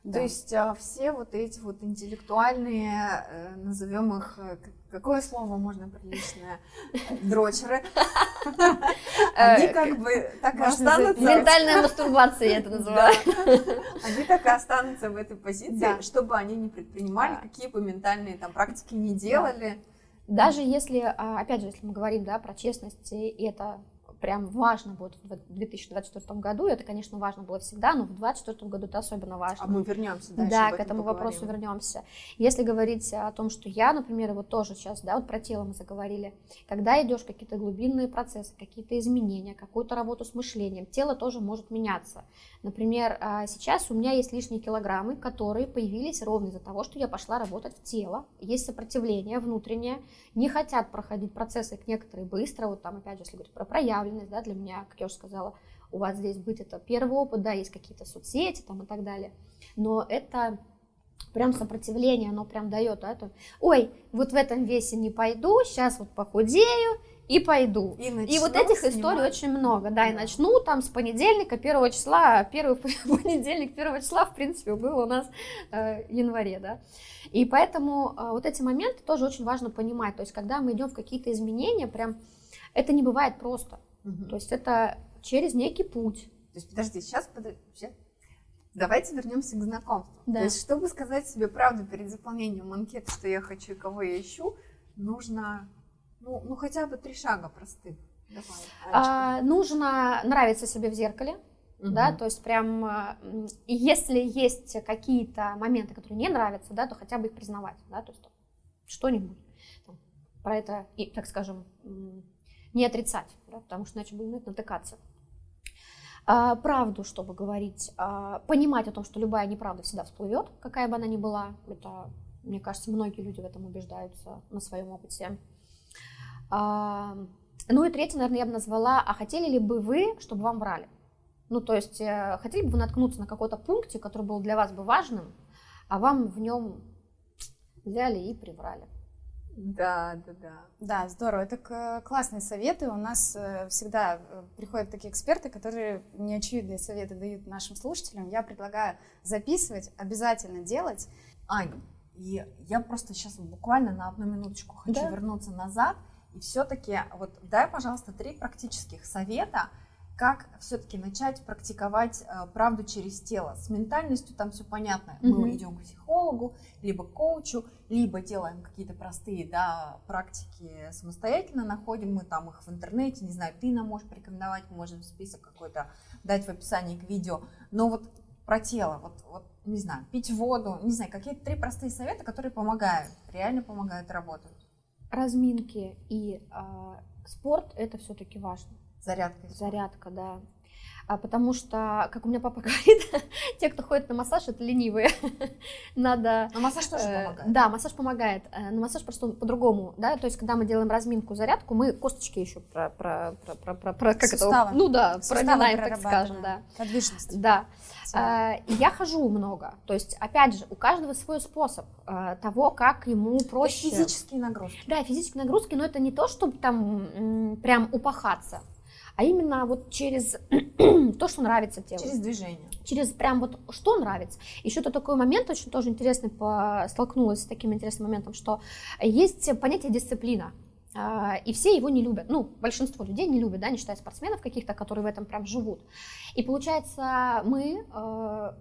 да. То есть а, все вот эти вот интеллектуальные, э, назовем их, э, какое слово можно приличное, дрочеры, они Э, как бы так и останутся. Ментальная мастурбация я это называю. Они так и останутся в этой позиции, чтобы они не предпринимали, какие бы ментальные там практики не делали. Даже если, а, опять же, если мы говорим да, про честность, и это прям важно будет в 2024 году, это, конечно, важно было всегда, но в 2024 году это особенно важно. А мы вернемся. Да, об к этом этому поговорим. вопросу вернемся. Если говорить о том, что я, например, вот тоже сейчас, да, вот про тело мы заговорили, когда идешь какие-то глубинные процессы, какие-то изменения, какую-то работу с мышлением, тело тоже может меняться. Например, а, сейчас у меня есть лишние килограммы, которые появились ровно из-за того, что я пошла работать в тело. Есть сопротивление внутреннее, не хотят проходить процессы некоторые быстро, вот там, опять же, если говорить про проявленность, да, для меня, как я уже сказала, у вас здесь быть это первый опыт, да, есть какие-то соцсети там и так далее, но это прям сопротивление, оно прям дает, да, то, ой, вот в этом весе не пойду, сейчас вот похудею и пойду. И, И вот этих историй снимать. очень много, да, и Да. начну там с понедельника, первого числа, первый понедельник, первого числа, в принципе, был у нас э, январе, да. И поэтому э, вот эти моменты тоже очень важно понимать, то есть когда мы идем в какие-то изменения, прям это не бывает просто, Мгм. то есть это через некий путь. То есть, подожди, сейчас, подожди. Давайте вернемся к знакомству. Да. То есть, чтобы сказать себе правду перед заполнением анкеты, что я хочу и кого я ищу, нужно, ну, ну хотя бы три шага простых. Давай, а, нужно нравиться себе в зеркале, угу. да, то есть прям, если есть какие-то моменты, которые не нравятся, да, то хотя бы их признавать, да, то есть что-нибудь про это, и, так скажем, не отрицать, да, потому что иначе будем натыкаться. А, правду, чтобы говорить, а, понимать о том, что любая неправда всегда всплывет, какая бы она ни была, это, мне кажется, многие люди в этом убеждаются на своем опыте. А, ну и третье, наверное, я бы назвала, а хотели ли бы вы, чтобы вам врали? Ну, то есть, э, хотели бы вы наткнуться на какой-то пункте, который был для вас бы важным, а вам в нем взяли и приврали? Да, да, да. Да, здорово. Это классные советы. У нас э, всегда э, приходят такие эксперты, которые неочевидные советы дают нашим слушателям. Я предлагаю записывать, обязательно делать. Аня, и я просто сейчас буквально на одну минуточку хочу да? вернуться назад. И все-таки вот дай, пожалуйста, три практических совета, как все-таки начать практиковать э, правду через тело. С ментальностью там все понятно. Mm-hmm. Мы идем к психологу, либо к коучу, либо делаем какие-то простые да, практики самостоятельно, находим мы там их в интернете, не знаю, ты нам можешь порекомендовать, мы можем список какой-то дать в описании к видео. Но вот про тело, вот, вот не знаю, пить воду, не знаю, какие-то три простые совета, которые помогают, реально помогают, работают. Разминки и э, спорт это все-таки важно. Зарядка. Зарядка, да. А потому что, как у меня папа говорит, те, кто ходит на массаж, это ленивые. Надо... Но массаж тоже э, помогает. Да, массаж помогает. Э, но массаж просто по-другому, да, то есть, когда мы делаем разминку, зарядку, мы косточки еще про, про, про, про, про, про как Суставы. это? Ну да, проминаем, так скажем, да. Подвижность. Да. Э, я хожу много, то есть, опять же, у каждого свой способ э, того, как ему проще. физические нагрузки. Да, физические нагрузки, но это не то, чтобы там прям упахаться а именно вот через то, что нравится телу. Через движение. Через прям вот что нравится. Еще-то такой момент очень тоже интересный, по, столкнулась с таким интересным моментом, что есть понятие дисциплина. А, и все его не любят. Ну, большинство людей не любят, да, не считая спортсменов каких-то, которые в этом прям живут. И получается, мы, э,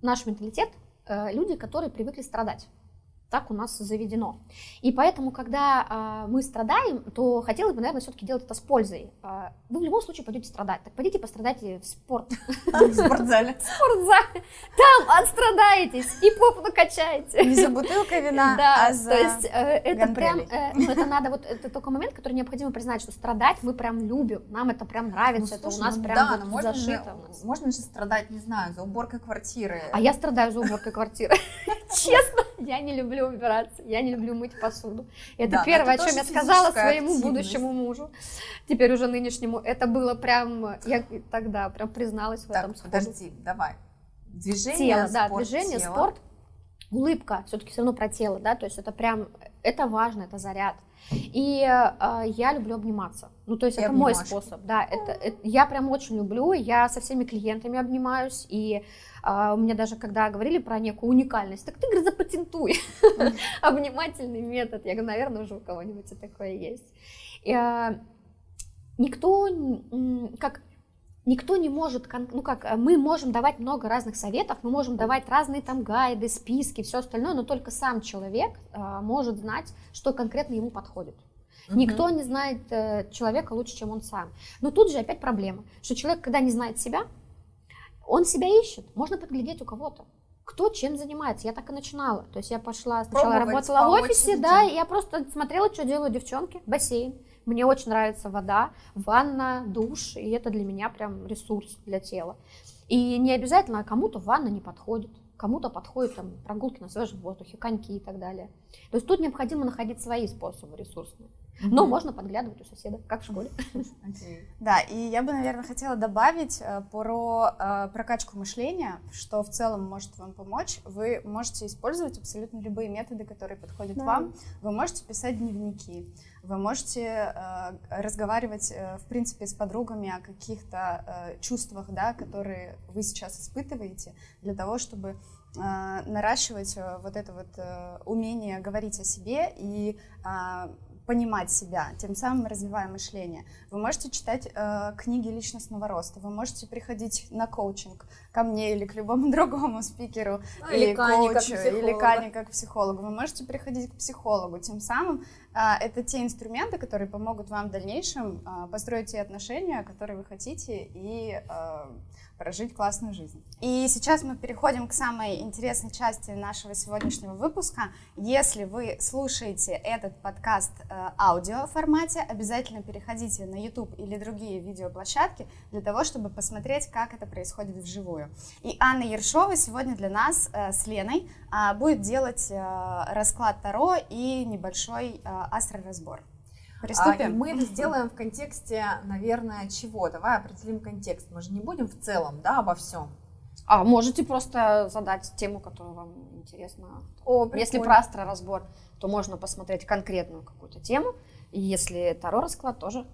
наш менталитет, э, люди, которые привыкли страдать так у нас заведено. И поэтому, когда э, мы страдаем, то хотелось бы, наверное, все-таки делать это с пользой. Э, вы в любом случае пойдете страдать. Так пойдите пострадайте в спорт. В спортзале. В спортзале. Там отстрадаетесь и попу накачаете. Не за бутылкой вина, да, а за то есть э, это прям, э, ну, это надо, вот это такой момент, который необходимо признать, что страдать мы прям любим, нам это прям нравится, ну, это у нас ну, прям да, вот можно зашито. Же, можно же страдать, не знаю, за уборкой квартиры. А я страдаю за уборкой квартиры. Честно, я не люблю убираться, я не люблю мыть посуду. Это да, первое, это о чем я сказала своему активность. будущему мужу, теперь уже нынешнему. Это было прям, я тогда прям призналась в так, этом сходу. подожди, давай. Движение, тело, спорт, да, движение, тело. спорт, улыбка, все-таки все равно про тело, да, то есть это прям, это важно, это заряд. И э, я люблю обниматься. Ну, то есть и это мой способ, да. Это, это, я прям очень люблю, я со всеми клиентами обнимаюсь, и э, у меня даже, когда говорили про некую уникальность, так ты, говорит, запатентуй обнимательный метод. Я говорю, наверное, уже у кого-нибудь такое есть. Э, никто, как никто не может, ну как, э, мы можем давать много разных советов, мы можем давать разные там гайды, списки, все остальное, но только сам человек а, может знать, что конкретно ему подходит. Угу. Никто не знает э, человека лучше, чем он сам. Но тут же опять проблема, что человек, когда не знает себя, он себя ищет. Можно подглядеть у кого-то. Кто чем занимается. Я так и начинала. То есть я пошла, сначала Пробовать работала в офисе, да, и я просто смотрела, что делают девчонки, бассейн. Мне очень нравится вода, ванна, душ, и это для меня прям ресурс для тела. И не обязательно кому-то ванна не подходит, кому-то подходят там прогулки на свежем воздухе, коньки и так далее. То есть тут необходимо находить свои способы ресурсные. Но mm-hmm. можно подглядывать у соседа, как в школе. Okay. Да, и я бы, наверное, хотела добавить э, про э, прокачку мышления, что в целом может вам помочь. Вы можете использовать абсолютно любые методы, которые подходят да. вам. Вы можете писать дневники, вы можете э, разговаривать, в принципе, с подругами о каких-то чувствах, да, которые вы сейчас испытываете, для того, чтобы наращивать вот это вот умение говорить о себе и э, понимать себя, тем самым развивая мышление. Вы можете читать э, книги личностного роста, вы можете приходить на коучинг ко мне или к любому другому спикеру, Ну, или, или коучу, или к Ане как психологу. Вы можете приходить к психологу, тем самым это те инструменты, которые помогут вам в дальнейшем э, построить те отношения, которые вы хотите, и э, прожить классную жизнь. И сейчас мы переходим к самой интересной части нашего сегодняшнего выпуска. Если вы слушаете этот подкаст э, аудио формате, обязательно переходите на YouTube или другие видеоплощадки для того, чтобы посмотреть, как это происходит вживую. И Анна Ершова сегодня для нас э, с Леной а, будет делать э, расклад Таро и небольшой астроразбор. А, и Приступим? мы это сделаем в контексте, наверное, чего? Давай определим контекст. Мы же не будем в целом, да, обо всем. А можете просто задать тему, которая вам интересна. О, Если про астроразбор, то можно посмотреть конкретную какую-то тему. И если Таро расклад, тоже.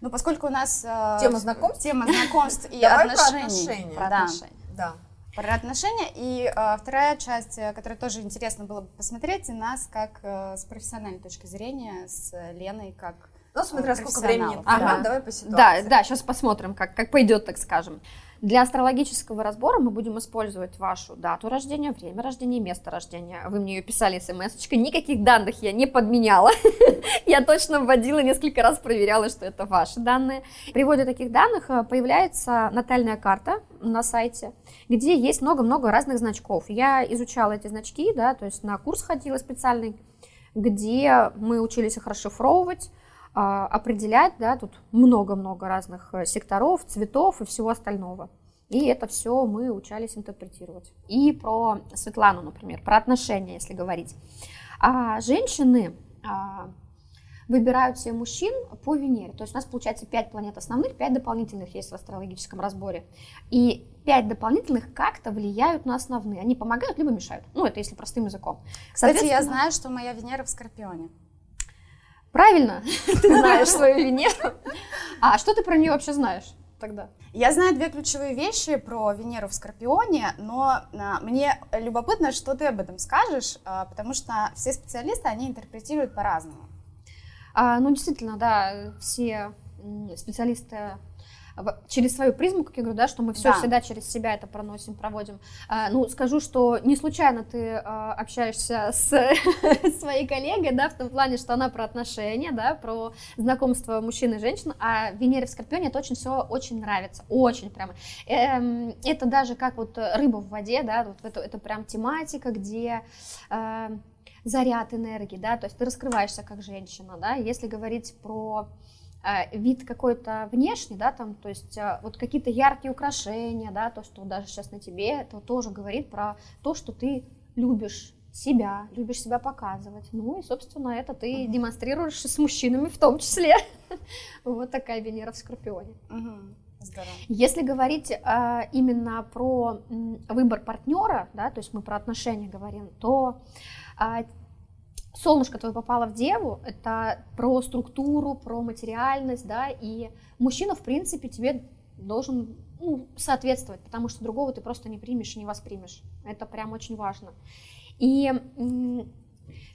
Ну, поскольку у нас э, Тема знакомств? тема знакомств и отношений. Про отношения. Да. Про отношения. И э, вторая часть, э, которая тоже интересно было бы посмотреть, и нас как э, с профессиональной точки зрения, с Леной как... Ну, смотря Э, сколько времени Ага. займет, давай по Да, ситуации. да, сейчас посмотрим, как, как пойдет, так скажем. Для астрологического разбора мы будем использовать вашу дату рождения, время рождения место рождения. Вы мне ее писали смс никаких данных я не подменяла. Я точно вводила, несколько раз проверяла, что это ваши данные. При вводе таких данных э, появляется натальная карта на сайте, где есть много-много разных значков. Я изучала эти значки, да, то есть на курс ходила специальный, где мы учились их расшифровывать, определять, да, тут много-много разных э, секторов, цветов и всего остального. И это все мы учались интерпретировать. И про Светлану, например, про отношения, если говорить. А женщины а, выбирают себе мужчин по Венере. То есть у нас получается 5 планет основных, 5 дополнительных есть в астрологическом разборе. И 5 дополнительных как-то влияют на основные. Они помогают, либо мешают. Ну, это если простым языком. Кстати, я знаю, что моя Венера в Скорпионе. Правильно, ты знаешь свою Венеру. А что ты про нее вообще знаешь тогда? Я знаю две ключевые вещи про Венеру в Скорпионе, но а, мне любопытно, что ты об этом скажешь, а, потому что все специалисты, они интерпретируют по-разному. А, ну, действительно, да, все специалисты через свою призму, как я говорю, да, что мы все Да. всегда через себя это проносим, проводим. А, ну, скажу, что не случайно ты а, общаешься с своей коллегой, да, в том плане, что она про отношения, да, про знакомство мужчин и женщин, а Венере в Скорпионе это очень все очень нравится, очень прямо. Эм, это даже как вот рыба в воде, да, вот это, это прям тематика, где э, заряд энергии, да, то есть ты раскрываешься как женщина, да, если говорить про вид какой-то внешний, да, там, то есть э, вот какие-то яркие украшения, да, то, что даже сейчас на тебе, это тоже говорит про то, что ты любишь себя, любишь себя показывать. Ну и, собственно, это ты демонстрируешь и с мужчинами в том числе. Вот такая Венера в Скорпионе. Мгм. Здорово. Если говорить э, именно про м, выбор партнера, да, то есть мы про отношения говорим, то а, солнышко твое попало в деву, это про структуру, про материальность, да, и мужчина, в принципе, тебе должен ну, соответствовать, потому что другого ты просто не примешь и не воспримешь. Это прям очень важно. И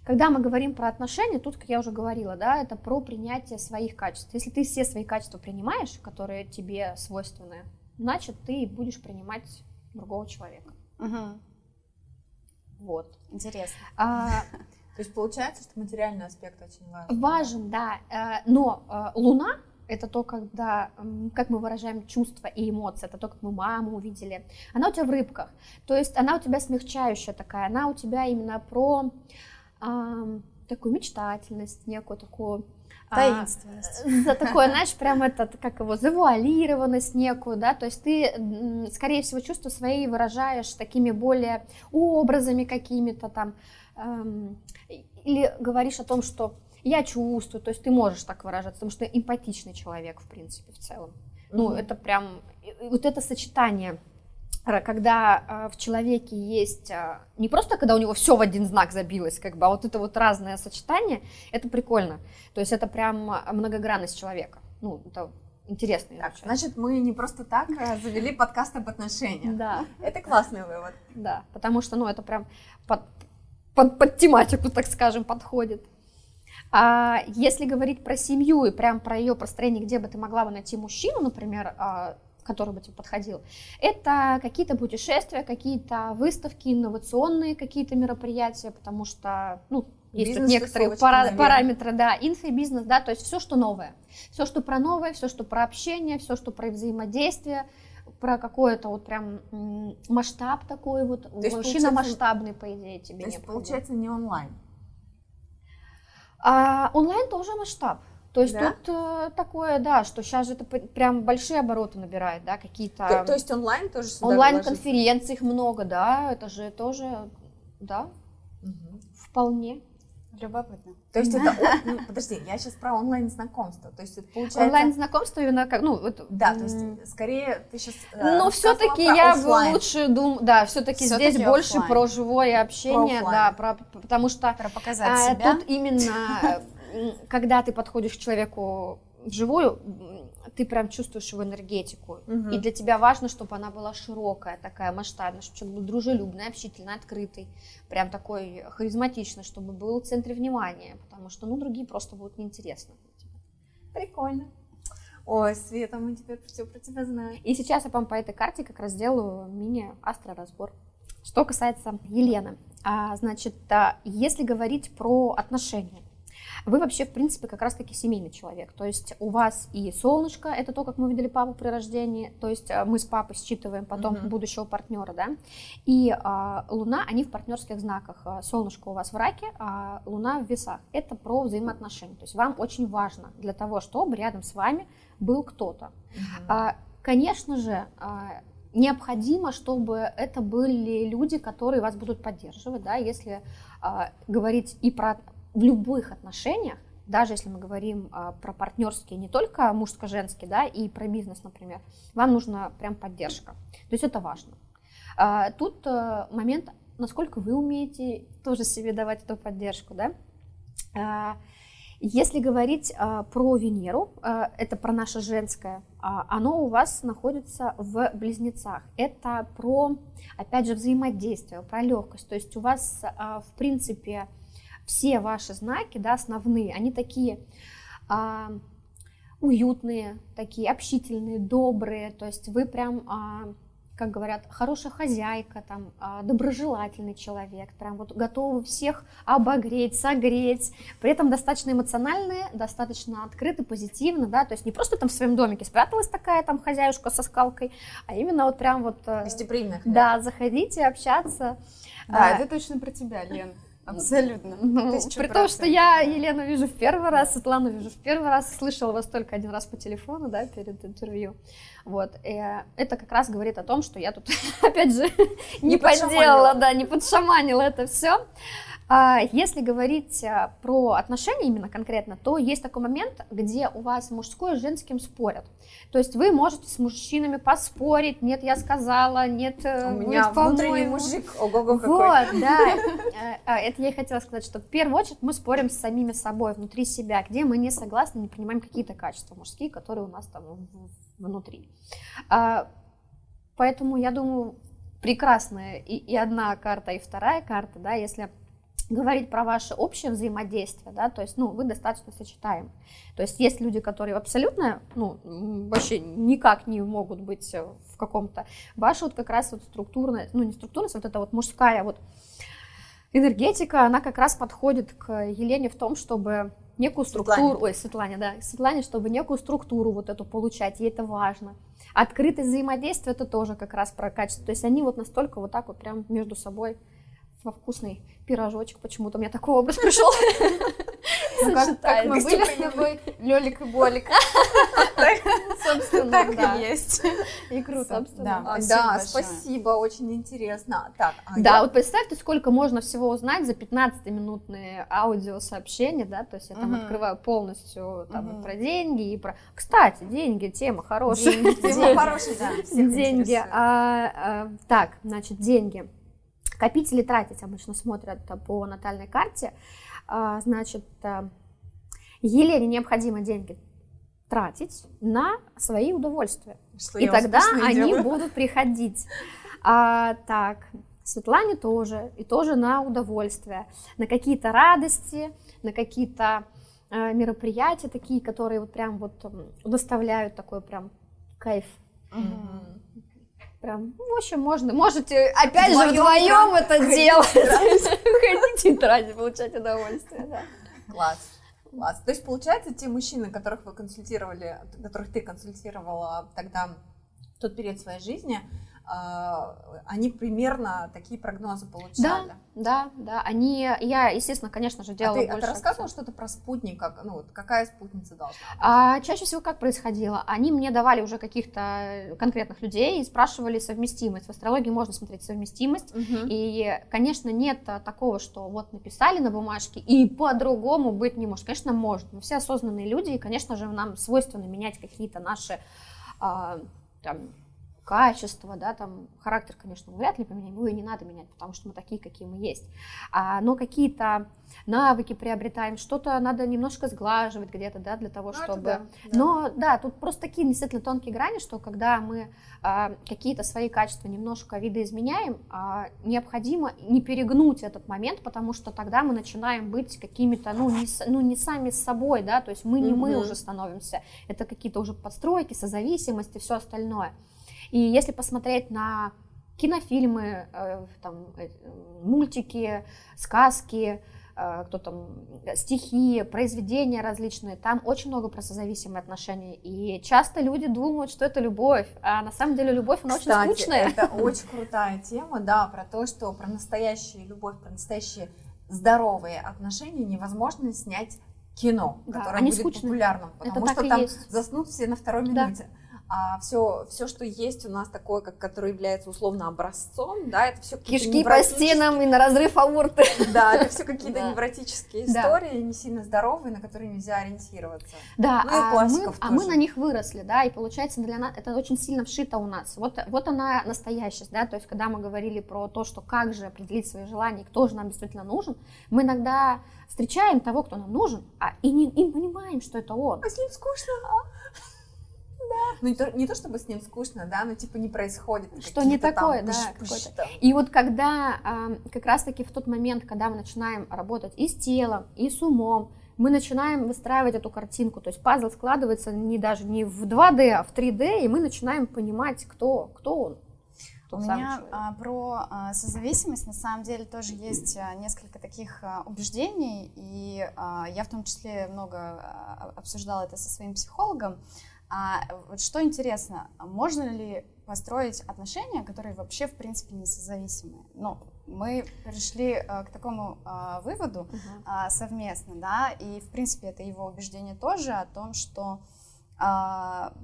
когда мы говорим про отношения, тут, как я уже говорила, да, это про принятие своих качеств. Если ты все свои качества принимаешь, которые тебе свойственны, значит, ты будешь принимать другого человека. Мгм. Вот. Интересно. А, То есть получается, что материальный аспект очень важен. важен, да, э, но э, Луна это то, когда, как мы выражаем чувства и эмоции, это то, как мы маму увидели. Она у тебя в рыбках, то есть она у тебя смягчающая такая, она у тебя именно про такую мечтательность, некую такую а, Таинственность. за такое, знаешь, прям этот, как его, завуалированность некую, да, то есть ты, скорее всего, чувства свои выражаешь такими более образами какими-то там, эм, или говоришь о том, что я чувствую, то есть ты можешь так выражаться, потому что эмпатичный человек, в принципе, в целом. Ну, Мгм. это прям, вот это сочетание, когда э, в человеке есть э, не просто, когда у него все в один знак забилось, как бы, а вот это вот разное сочетание, это прикольно. То есть это прям многогранность человека. Ну, это интересно Так, изучать. значит, мы не просто так э, завели подкаст об отношениях. Да, Это классный вывод. да, потому что, ну, это прям под, под, тематику, так скажем, подходит. А если говорить про семью и прям про ее построение, где бы ты могла бы найти мужчину, например, а, который бы тебе подходил, это какие-то путешествия, какие-то выставки, инновационные какие-то мероприятия, потому что, ну, есть тут некоторые пара- параметры, да, инфобизнес, да, то есть все, что новое, все, что про новое, все, что про общение, все, что про взаимодействие, про какой-то вот прям масштаб такой вот, то мужчина масштабный, по идее, тебе То есть, получается, не онлайн? А, онлайн тоже масштаб. То есть да? тут э, такое, да, что сейчас же это прям большие обороты набирает, да, какие-то... То, то есть онлайн тоже Онлайн-конференций их много, да, это же тоже, да, угу. вполне. Любопытно. То есть это, ну, подожди, я сейчас про онлайн знакомство. То есть это получается онлайн знакомство именно как, ну вот. Да, то есть скорее ты сейчас. Э, Но все-таки я бы лучше думаю, да, все-таки здесь больше про живое общение, да, про, потому что про показать а, себя. Тут именно, когда ты подходишь к человеку вживую, ты прям чувствуешь его энергетику. Угу. И для тебя важно, чтобы она была широкая, такая масштабная, чтобы человек был дружелюбный, общительный, открытый, прям такой харизматичный, чтобы был в центре внимания, потому что, ну, другие просто будут неинтересны. Прикольно. Ой, Света, мы теперь все про тебя знаем. И сейчас я вам по этой карте как раз делаю мини-астроразбор. Что касается Елены, а, значит, а, если говорить про отношения, вы вообще, в принципе, как раз-таки семейный человек. То есть у вас и солнышко, это то, как мы видели папу при рождении, то есть э, мы с папой считываем потом угу. будущего партнера, да, и а, Луна, они в партнерских знаках. А, солнышко у вас в раке, а Луна в весах. Это про взаимоотношения. То есть вам очень важно для того, чтобы рядом с вами был кто-то. Угу. А, конечно же, а, необходимо, чтобы это были люди, которые вас будут поддерживать, да, если а, говорить и про в любых отношениях, даже если мы говорим а, про партнерские, не только мужско-женские, да, и про бизнес, например, вам нужна прям поддержка. То есть это важно. А, тут а, момент, насколько вы умеете тоже себе давать эту поддержку, да. А, если говорить про Венеру, это про наше женское, оно у вас находится в близнецах. Это про, опять же, взаимодействие, про легкость. То есть у вас, в принципе, все ваши знаки, да, основные, они такие а, уютные, такие общительные, добрые, то есть вы прям, а, как говорят, хорошая хозяйка, там, а, доброжелательный человек, прям вот готовы всех обогреть, согреть, при этом достаточно эмоциональные, достаточно открыты, позитивно, да, то есть не просто там в своем домике спряталась такая там хозяюшка со скалкой, а именно вот прям вот... Э, Гостеприимных. Да, заходите, общаться. Да, а, это точно про тебя, Лен. Абсолютно. Ну, при том, что я Елену вижу в первый раз, Светлану вижу в первый раз, слышала вас только один раз по телефону, да, перед интервью. Вот. И это как раз говорит о том, что я тут, опять же, не, не подделала, да, не подшаманила это все. А, если говорить а, про отношения именно конкретно, то есть такой момент, где у вас мужское с женским спорят. То есть вы можете с мужчинами поспорить, нет, я сказала, нет, э, у меня нет, внутренний мужик, ого-го какой. Вот, да, э, а, это я и хотела сказать, что в первую очередь мы спорим с самими собой, внутри себя, где мы не согласны, не принимаем какие-то качества мужские, которые у нас там внутри. Поэтому я думаю, прекрасная и, и одна карта, и вторая карта, да, если говорить про ваше общее взаимодействие, да, то есть, ну, вы достаточно сочетаем. То есть есть люди, которые абсолютно, ну, вообще никак не могут быть в каком-то. Ваша вот как раз вот структурная, ну, не структурность, вот эта вот мужская вот энергетика, она как раз подходит к Елене в том, чтобы некую структуру, Светлане. ой, Светлане, да, Светлане, чтобы некую структуру вот эту получать, ей это важно. Открытое взаимодействие это тоже как раз про качество, то есть они вот настолько вот так вот прям между собой во вкусный пирожочек. Почему-то у меня такой образ пришел. Ну, как, мы были с тобой, Лёлик и Болик. Собственно, так и есть. И круто. Да, спасибо, очень интересно. А да, вот представьте, сколько можно всего узнать за 15-минутные аудиосообщения, да, то есть я там открываю полностью там про деньги и про... Кстати, деньги, тема хорошая. Тема хорошая, да. Деньги. А, а, так, значит, деньги. Копить или тратить обычно смотрят по натальной карте. А, значит, э, Елене необходимо деньги тратить на свои удовольствия. Что и тогда они делаю. будут приходить. А, так, Светлане тоже, и тоже на удовольствие, на какие-то радости, на какие-то э, мероприятия такие, которые вот прям вот доставляют такой прям кайф. Мгм. Прям, ну, в общем, можно, можете опять же Вдвоём вдвоем прям это ходить, делать. Ходите и тратить, получать удовольствие, да. Класс. Класс. То есть, получается, те мужчины, которых вы консультировали, которых ты консультировала тогда в тот период своей жизни, они примерно такие прогнозы получали. Да, да, они, я, естественно, конечно же, А делала ты, а ты больше рассказывала акцент. что-то про спутник, как, ну вот какая спутница должна быть? А чаще всего как происходило? Они мне давали уже каких-то конкретных людей и спрашивали совместимость. В астрологии можно смотреть совместимость. И, конечно, нет а, такого, что вот написали на бумажке и по-другому быть не может. Конечно, может. Мы все осознанные люди, и, конечно же, нам свойственно менять какие-то наши а, там, качества, да, там характер, конечно, мы вряд ли поменяем, его и не надо менять, потому что мы такие, какие мы есть. А, но какие-то навыки приобретаем, что-то надо немножко сглаживать где-то, да, для того, Ну, чтобы да, да. но да, тут просто такие действительно тонкие грани, что когда мы а, какие-то свои качества немножко видоизменяем, а, необходимо не перегнуть этот момент, потому что тогда мы начинаем быть какими-то, ну не, ну, не сами с собой, да, то есть мы не мы Мгм. уже становимся, это какие-то уже подстройки, созависимости, все остальное. И если посмотреть на кинофильмы, э, там, э, мультики, сказки, э, кто там, стихи, произведения различные, там очень много про созависимые отношения. И часто люди думают, что это любовь, а на самом деле любовь, она Кстати, очень скучная. это очень крутая тема, да, про то, что про настоящую любовь, про настоящие здоровые отношения невозможно снять кино, Да, которое будет скучные. популярным, потому так что там есть. заснут все на второй Да. А все, все, что есть у нас такое, как, которое является условно образцом, да, это все Кишки по стенам и на разрыв аорты. Да, это все какие-то Да. невротические Да. истории, не сильно здоровые, на которые нельзя ориентироваться. Да, Ну и а, классиков мы, а мы тоже. на них выросли, да, и получается для нас это очень сильно вшито у нас. Вот, вот она настоящесть, да, то есть когда мы говорили про то, что как же определить свои желания, кто же нам действительно нужен, мы иногда встречаем того, кто нам нужен, а и не, и понимаем, что это он. А с ним скучно. Да. Ну не то, не то чтобы с ним скучно, да, но типа не происходит. Что не каких-то там такое, да, какое-то. там. И вот когда ам, как раз-таки в тот момент, когда мы начинаем работать и с телом, и с умом, мы начинаем выстраивать эту картинку, то есть пазл складывается не даже не в 2D, а в 3D, и мы начинаем понимать, кто, кто он. У меня а, про а, созависимость на самом деле тоже есть а, несколько таких а, убеждений, и а, я в том числе много а, обсуждала это со своим психологом. А, вот что интересно, а можно ли построить отношения, которые вообще в принципе не созависимые? Ну, мы пришли а, к такому а, выводу а, совместно, да, и в принципе это его убеждение тоже о том, что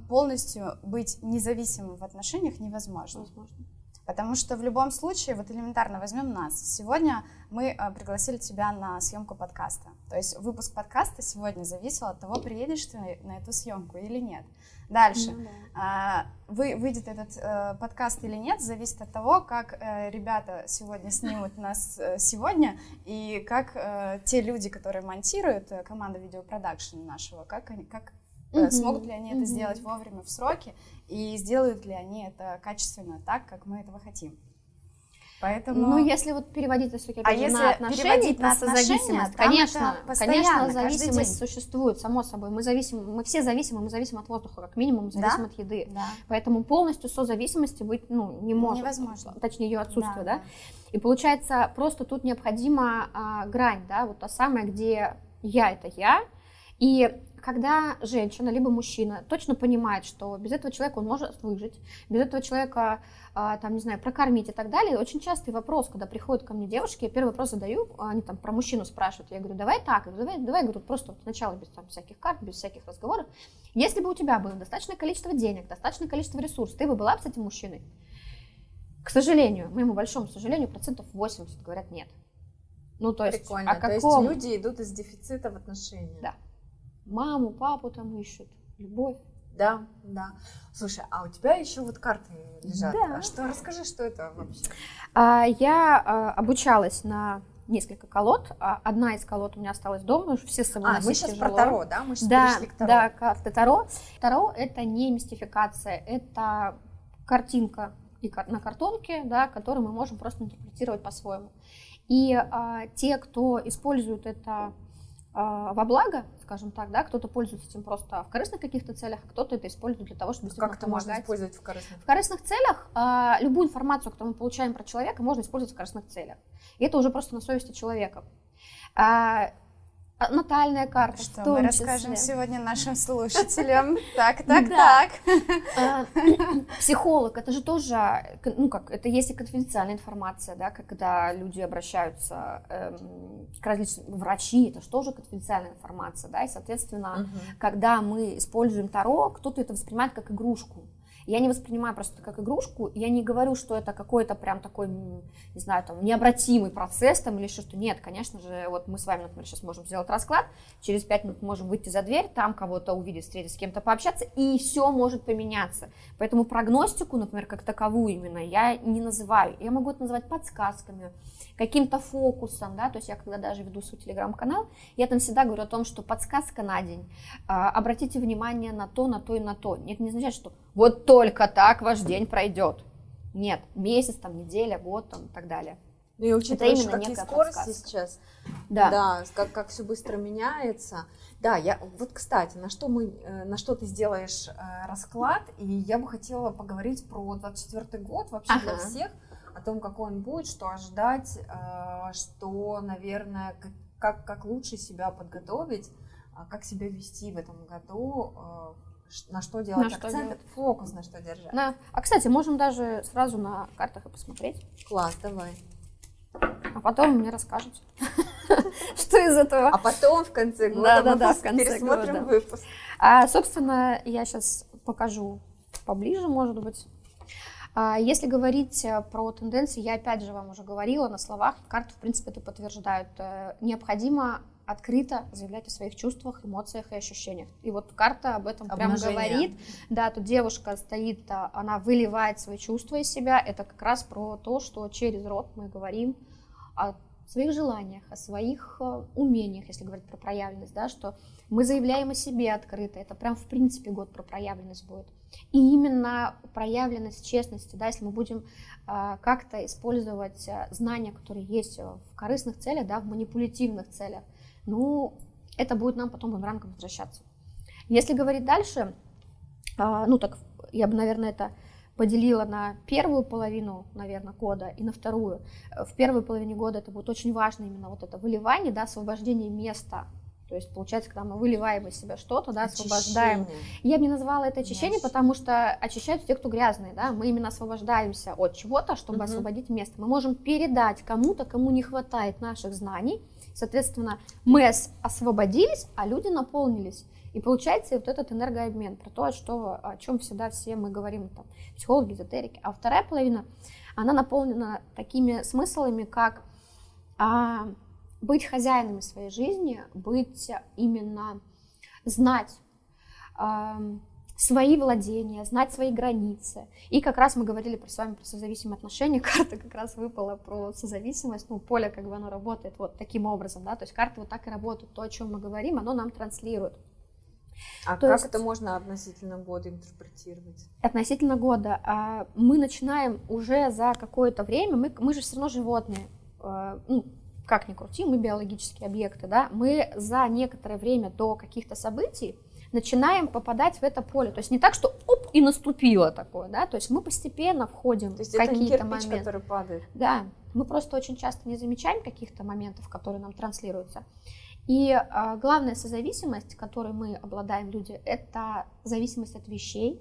полностью быть независимым в отношениях невозможно. Возможно. Потому что в любом случае, вот элементарно возьмем нас. Сегодня мы э, пригласили тебя на съемку подкаста. То есть выпуск подкаста сегодня зависел от того, приедешь ты на эту съемку или нет. Дальше. Ну да. А, вы, выйдет этот э, подкаст или нет, зависит от того, как э, ребята сегодня снимут нас э, сегодня, и как э, те люди, которые монтируют, э, команда видеопродакшн нашего, как, они, как Мгм. смогут ли они это Мгм. сделать вовремя, в сроки, и сделают ли они это качественно так, как мы этого хотим. Поэтому... Ну, если вот переводить это все-таки А на если отношения, на на отношения, созависимость, там конечно, это конечно, зависимость существует, само собой. Мы зависимы, мы все зависимы, мы зависим от воздуха, как минимум, мы Да? зависим от еды. да. Поэтому полностью созависимости быть, ну, не может. Невозможно. Точнее, ее отсутствие, да. Да, И получается, просто тут необходима а, грань, да, вот та самая, где я это я. И когда женщина либо мужчина точно понимает, что без этого человека он может выжить, без этого человека, а, там, не знаю, прокормить и так далее, очень частый вопрос, когда приходят ко мне девушки, я первый вопрос задаю, они там про мужчину спрашивают, я говорю, давай так, давай, давай, говорю, просто вот сначала без там всяких карт, без всяких разговоров. Если бы у тебя было достаточное количество денег, достаточное количество ресурсов, ты бы была бы с этим мужчиной? К сожалению, моему большому сожалению, процентов 80 говорят нет. Ну, то есть, Прикольно. о То есть каком люди идут из дефицита в отношениях. Да. Маму, папу там ищут, любовь. Да, да. Слушай, а у тебя еще вот карты лежат. Да. А что, расскажи, что это вообще? А, я а, обучалась на несколько колод. А, Одна из колод у меня осталась дома, уже все с А, мы сейчас тяжело. про Таро, да? Мы сейчас Да, перешли к Таро. да, карты Таро. Таро это не мистификация, это картинка и на картонке, да, которую мы можем просто интерпретировать по-своему. И а, те, кто использует это во благо, скажем так, да, кто-то пользуется этим просто в корыстных каких-то целях, а кто-то это использует для того, чтобы как это помогать. можно использовать в корыстных? В корыстных целях а, любую информацию, которую мы получаем про человека, можно использовать в корыстных целях. И это уже просто на совести человека. А, а, натальная карта. Что мы расскажем сегодня нашим слушателям. Так, так, так. А, психолог, это же тоже, ну как, это есть и конфиденциальная информация, да, когда люди обращаются эм, к различным, врачи, это же тоже конфиденциальная информация, да, и, соответственно, когда мы используем Таро, кто-то это воспринимает как игрушку. Я не воспринимаю просто как игрушку, я не говорю, что это какой-то прям такой, не знаю, там, необратимый процесс там или еще что. Нет, конечно же, вот мы с вами, например, сейчас можем сделать расклад, через пять минут можем выйти за дверь, там кого-то увидеть, встретить, с кем-то пообщаться, и все может поменяться. Поэтому прогностику, например, как таковую именно, я не называю. Я могу это называть подсказками, каким-то фокусом, да, то есть я когда даже веду свой телеграм-канал, я там всегда говорю о том, что подсказка на день, а, обратите внимание на то, на то и на то. Это не означает, что вот только так ваш день пройдет. Нет, месяц, там, неделя, год там, и так далее. Ну и учитывая, что какие скорости подсказка. сейчас, да, да как, как все быстро меняется. Да, я вот, кстати, на что мы, э, на что ты сделаешь э, расклад, и я бы хотела поговорить про 24 год вообще ага. для всех о том, какой он будет, что ожидать, э, что, наверное, как, как лучше себя подготовить, а как себя вести в этом году, э, на что делать на акцент, что делать? фокус на что держать. Да. А, кстати, можем даже сразу на картах и посмотреть. Класс, давай. А потом мне расскажете, что из этого. А потом в конце года да, да, да, в конце пересмотрим года. выпуск. А, собственно, я сейчас покажу поближе, может быть. А если говорить э, про тенденции, я опять же вам уже говорила на словах, карты, в принципе, это подтверждают. Э, необходимо открыто заявлять о своих чувствах, эмоциях и ощущениях. И вот карта об этом прямо говорит. Да, тут девушка стоит, а, она выливает свои чувства из себя. Это как раз про то, что через рот мы говорим о своих желаниях, о своих э, умениях, если говорить про проявленность, да, что мы заявляем о себе открыто. Это прям в принципе год про проявленность будет. И именно проявленность честности, да, если мы будем э, как-то использовать э, знания, которые есть в корыстных целях, да, в манипулятивных целях, ну, это будет нам потом бумерангом возвращаться. Если говорить дальше, э, ну так я бы, наверное, это поделила на первую половину, наверное, года и на вторую. В первой половине года это будет очень важно именно вот это выливание, да, освобождение места то есть, получается, когда мы выливаем из себя что-то, да, освобождаем. Я бы не назвала это очищение, Значит. потому что очищают те, кто грязные, да. Мы именно освобождаемся от чего-то, чтобы угу. освободить место. Мы можем передать кому-то, кому не хватает наших знаний. Соответственно, мы освободились, а люди наполнились. И получается вот этот энергообмен, про то, что, о чем всегда все мы говорим, там, психологи, эзотерики. А вторая половина, она наполнена такими смыслами, как а, быть хозяином своей жизни, быть именно знать э, свои владения, знать свои границы. И как раз мы говорили про, с вами про созависимые отношения, карта как раз выпала про созависимость, ну, поле как бы оно работает вот таким образом, да, то есть карты вот так и работают, то, о чем мы говорим, оно нам транслирует. А То как есть, это можно относительно года интерпретировать? Относительно года. А, мы начинаем уже за какое-то время, мы, мы же все равно животные, а, ну, как ни крути, мы биологические объекты, да, мы за некоторое время до каких-то событий начинаем попадать в это поле. То есть не так, что оп, и наступило такое, да, то есть мы постепенно входим то есть в какие-то моменты. который падает. Да, мы просто очень часто не замечаем каких-то моментов, которые нам транслируются. И э, главная созависимость, которой мы обладаем люди, это зависимость от вещей,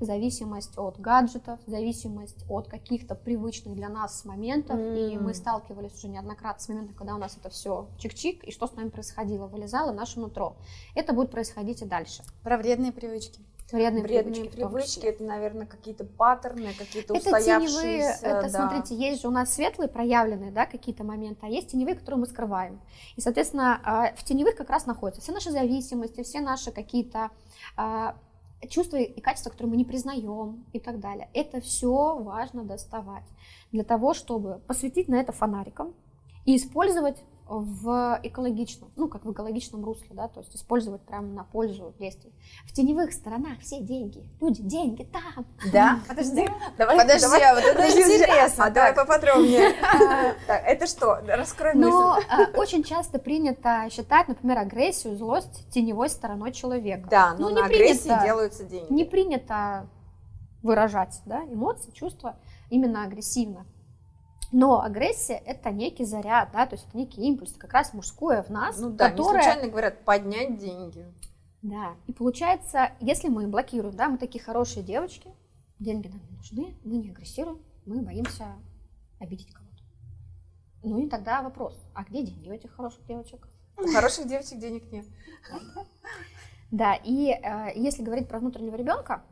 зависимость от гаджетов, зависимость от каких-то привычных для нас моментов. Mm. И мы сталкивались уже неоднократно с моментом, когда у нас это все чик-чик, и что с нами происходило, вылезало наше нутро. Это будет происходить и дальше. Про вредные привычки. Вредные, вредные привычки, привычки это, наверное, какие-то паттерны, какие-то это устоявшиеся. Теневые, это, да. смотрите, есть же у нас светлые проявленные, да, какие-то моменты, а есть теневые, которые мы скрываем. И, соответственно, а, в теневых как раз находятся все наши зависимости, все наши какие-то а, чувства и качества, которые мы не признаем и так далее. Это все важно доставать для того, чтобы посветить на это фонариком и использовать в экологичном, ну, как в экологичном русле, да, то есть использовать прямо на пользу действий. В теневых сторонах все деньги, люди, деньги там. Да? Подожди, давай, Подожди, давай, а вот это подожди, интересно, А давай поподробнее. Так, это что? Раскрой Но мысль. э, очень часто принято считать, например, агрессию, злость теневой стороной человека. Да, но Ну, не на агрессии делаются деньги. Не принято выражать да, эмоции, чувства именно агрессивно. Но агрессия это некий заряд, да, то есть это некий импульс, как раз мужское в нас, Ну да, не которое случайно говорят поднять деньги. Да, и получается, если мы блокируем, да, мы такие хорошие девочки, деньги нам не нужны, мы не агрессируем, мы боимся обидеть кого-то. Ну и тогда вопрос, а где деньги у этих хороших девочек? У хороших девочек денег нет. Да, и э, если говорить про внутреннего ребенка,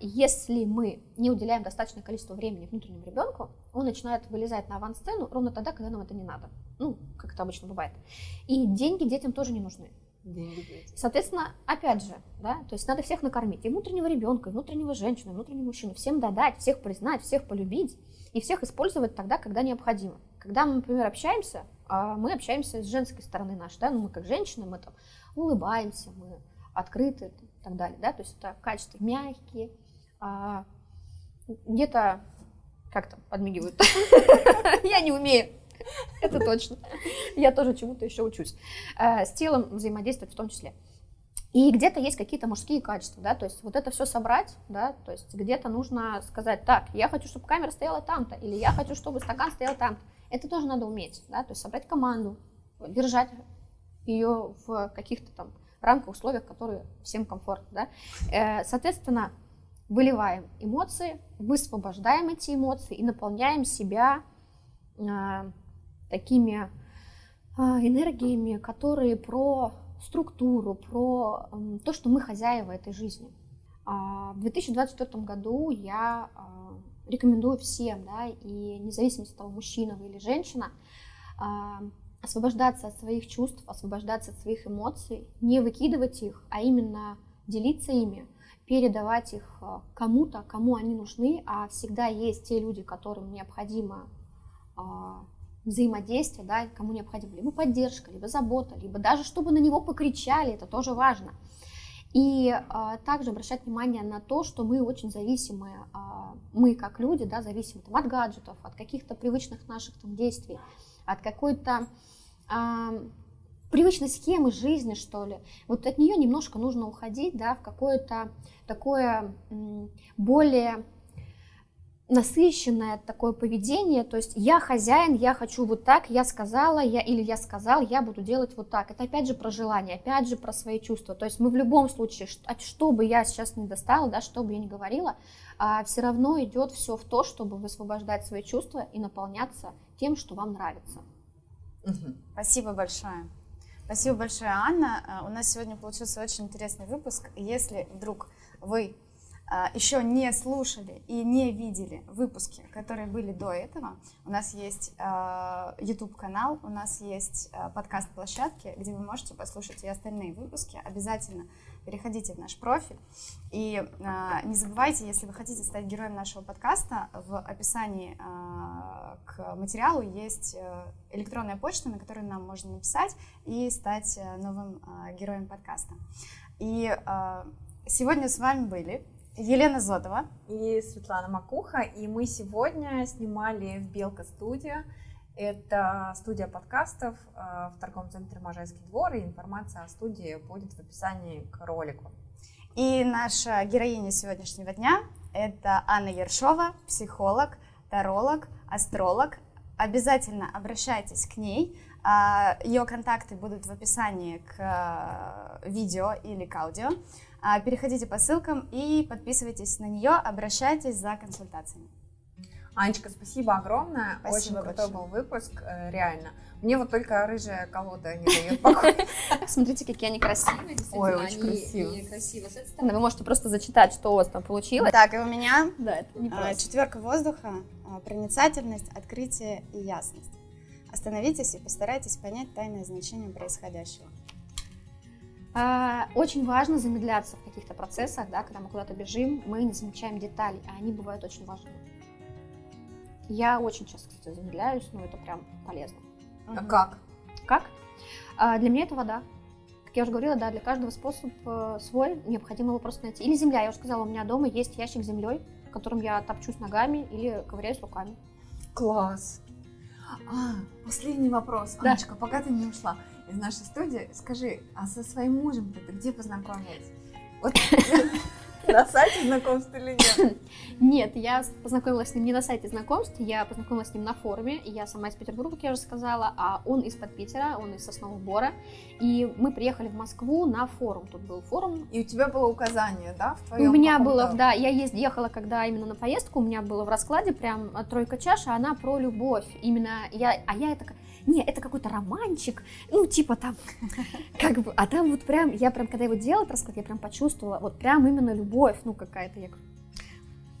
если мы не уделяем достаточное количество времени внутреннему ребенку, он начинает вылезать на авансцену ровно тогда, когда нам это не надо. Ну, как это обычно бывает. И деньги детям тоже не нужны. Деньги дети. Соответственно, опять же, да, то есть надо всех накормить, и внутреннего ребенка, и внутреннего женщины, и внутреннего мужчину, всем додать, всех признать, всех полюбить, и всех использовать тогда, когда необходимо. Когда мы, например, общаемся, а, мы общаемся с женской стороны нашей, да, ну мы как женщины, мы там улыбаемся, мы открыты и так далее, да, то есть это качества мягкие, а, где-то как там подмигивают. Я не умею. Это точно. Я тоже чему-то еще учусь. Э, С телом взаимодействовать в том числе. И где-то есть какие-то мужские качества, да, то есть вот это все собрать, да, то есть где-то нужно сказать, так, я хочу, чтобы камера стояла там-то, или я хочу, чтобы стакан стоял там-то. Это тоже надо уметь, да, то есть собрать команду, держать ее в каких-то там рамках, условиях, которые всем комфортны, да. Э, Соответственно, выливаем эмоции, высвобождаем эти эмоции и наполняем себя а, такими а, энергиями, которые про структуру, про то, что мы хозяева этой жизни. А, В 2024 году я рекомендую всем, да, и независимо от того, мужчина вы или женщина, освобождаться от своих чувств, освобождаться от своих эмоций, не выкидывать их, а именно делиться ими, передавать их а, кому-то, кому они нужны, а всегда есть те люди, которым необходимо а, взаимодействие, да, кому необходима либо поддержка, либо забота, либо даже чтобы на него покричали, это тоже важно. И а, также обращать внимание на то, что мы очень зависимы, а, мы как люди, да, зависимы там, от гаджетов, от каких-то привычных наших там, действий, от какой-то а, привычной схемы жизни, что ли. Вот от нее немножко нужно уходить, да, в какое-то такое более насыщенное такое поведение, то есть я хозяин, я хочу вот так, я сказала, я или я сказал, я буду делать вот так. Это опять же про желание, опять же про свои чувства. То есть мы в любом случае, что, что бы я сейчас не достала, да, что бы я ни говорила, а, все равно идет все в то, чтобы высвобождать свои чувства и наполняться тем, что вам нравится. Спасибо большое. Спасибо большое, Анна. А, У нас сегодня получился очень интересный выпуск. Если вдруг вы а, еще не слушали и не видели выпуски, которые были до этого, у нас есть YouTube-канал, у нас есть подкаст-площадки, где вы можете послушать и остальные выпуски. Обязательно переходите в наш профиль. И а, не забывайте, если вы хотите стать героем нашего подкаста, в описании а, к материалу есть э, электронная почта, на которую нам можно написать и стать э, новым а, героем подкаста. И а, сегодня с вами были Елена Зотова, И Светлана Макуха. И мы сегодня снимали в Белка студия. Это студия подкастов э, в торговом центре Можайский двор. И информация о студии будет в описании к ролику. И наша героиня сегодняшнего дня – это Анна Ершова, психолог, таролог, астролог. Обязательно обращайтесь к ней. А, Ее контакты будут в описании к э, видео или к аудио. А, Переходите по ссылкам и подписывайтесь на нее, обращайтесь за консультациями. Анечка, спасибо огромное. Спасибо Очень крутой большое. был выпуск, э, реально. Мне вот только рыжая колода не дает покоя. Смотрите, какие они красивые. Ой, очень они красиво. с этой стороны. Вы можете просто зачитать, что у вас там получилось. Так, и у меня Да, это а, четверка воздуха, а, проницательность, открытие и ясность. Остановитесь и постарайтесь понять тайное значение происходящего. А, Очень важно замедляться в каких-то процессах, да, когда мы куда-то бежим, мы не замечаем деталей, а они бывают очень важны. Я очень часто, кстати, замедляюсь, но это прям полезно. А как? Как? А, для меня это вода. Как я уже говорила, да, для каждого способ э, свой, необходимо его просто найти. Или земля, я уже сказала, у меня дома есть ящик с землей, в котором я топчусь ногами или ковыряюсь руками. Класс. А, последний вопрос, Да. Анечка, пока ты не ушла из нашей студии, скажи, а со своим мужем ты где познакомилась? Вот на сайте знакомств или нет? Нет, я познакомилась с ним не на сайте знакомств, я познакомилась с ним на форуме. Я сама из Петербурга, как я уже сказала, а он из-под Питера, он из Соснового Бора. И мы приехали в Москву на форум. Тут был форум. И у тебя было указание, да, в твоем у меня было, да, я ездила, ехала, когда именно на поездку, у меня было в раскладе прям э, тройка чаша, она про любовь. Именно я, а я это, не, это какой-то романчик, ну, типа там, как бы, а там вот прям, я прям, когда его делала, этот расклад, я прям почувствовала, вот прям именно любовь, ну, какая-то, я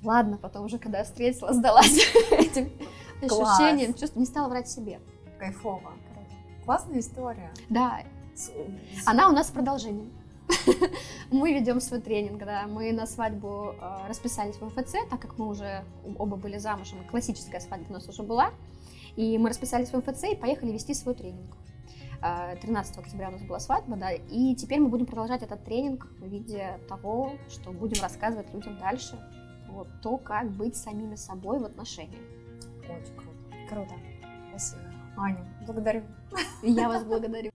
ладно, потом уже, когда я встретила, сдалась этим Класс. ощущением, чувство, не стала врать себе. Кайфово. Классная история. Да, С- Она у нас с продолжением. Мы ведем свой тренинг, да. Мы на свадьбу э, расписались в МФЦ, так как мы уже оба были замужем, классическая свадьба у нас уже была. И мы расписались в МФЦ и поехали вести свой тренинг. Э, 13 октября у нас была свадьба, да, и теперь мы будем продолжать этот тренинг в виде того, что будем рассказывать людям дальше, вот то, как быть самими собой в отношениях. Очень круто. Круто. Спасибо. Аня, благодарю. Я вас благодарю.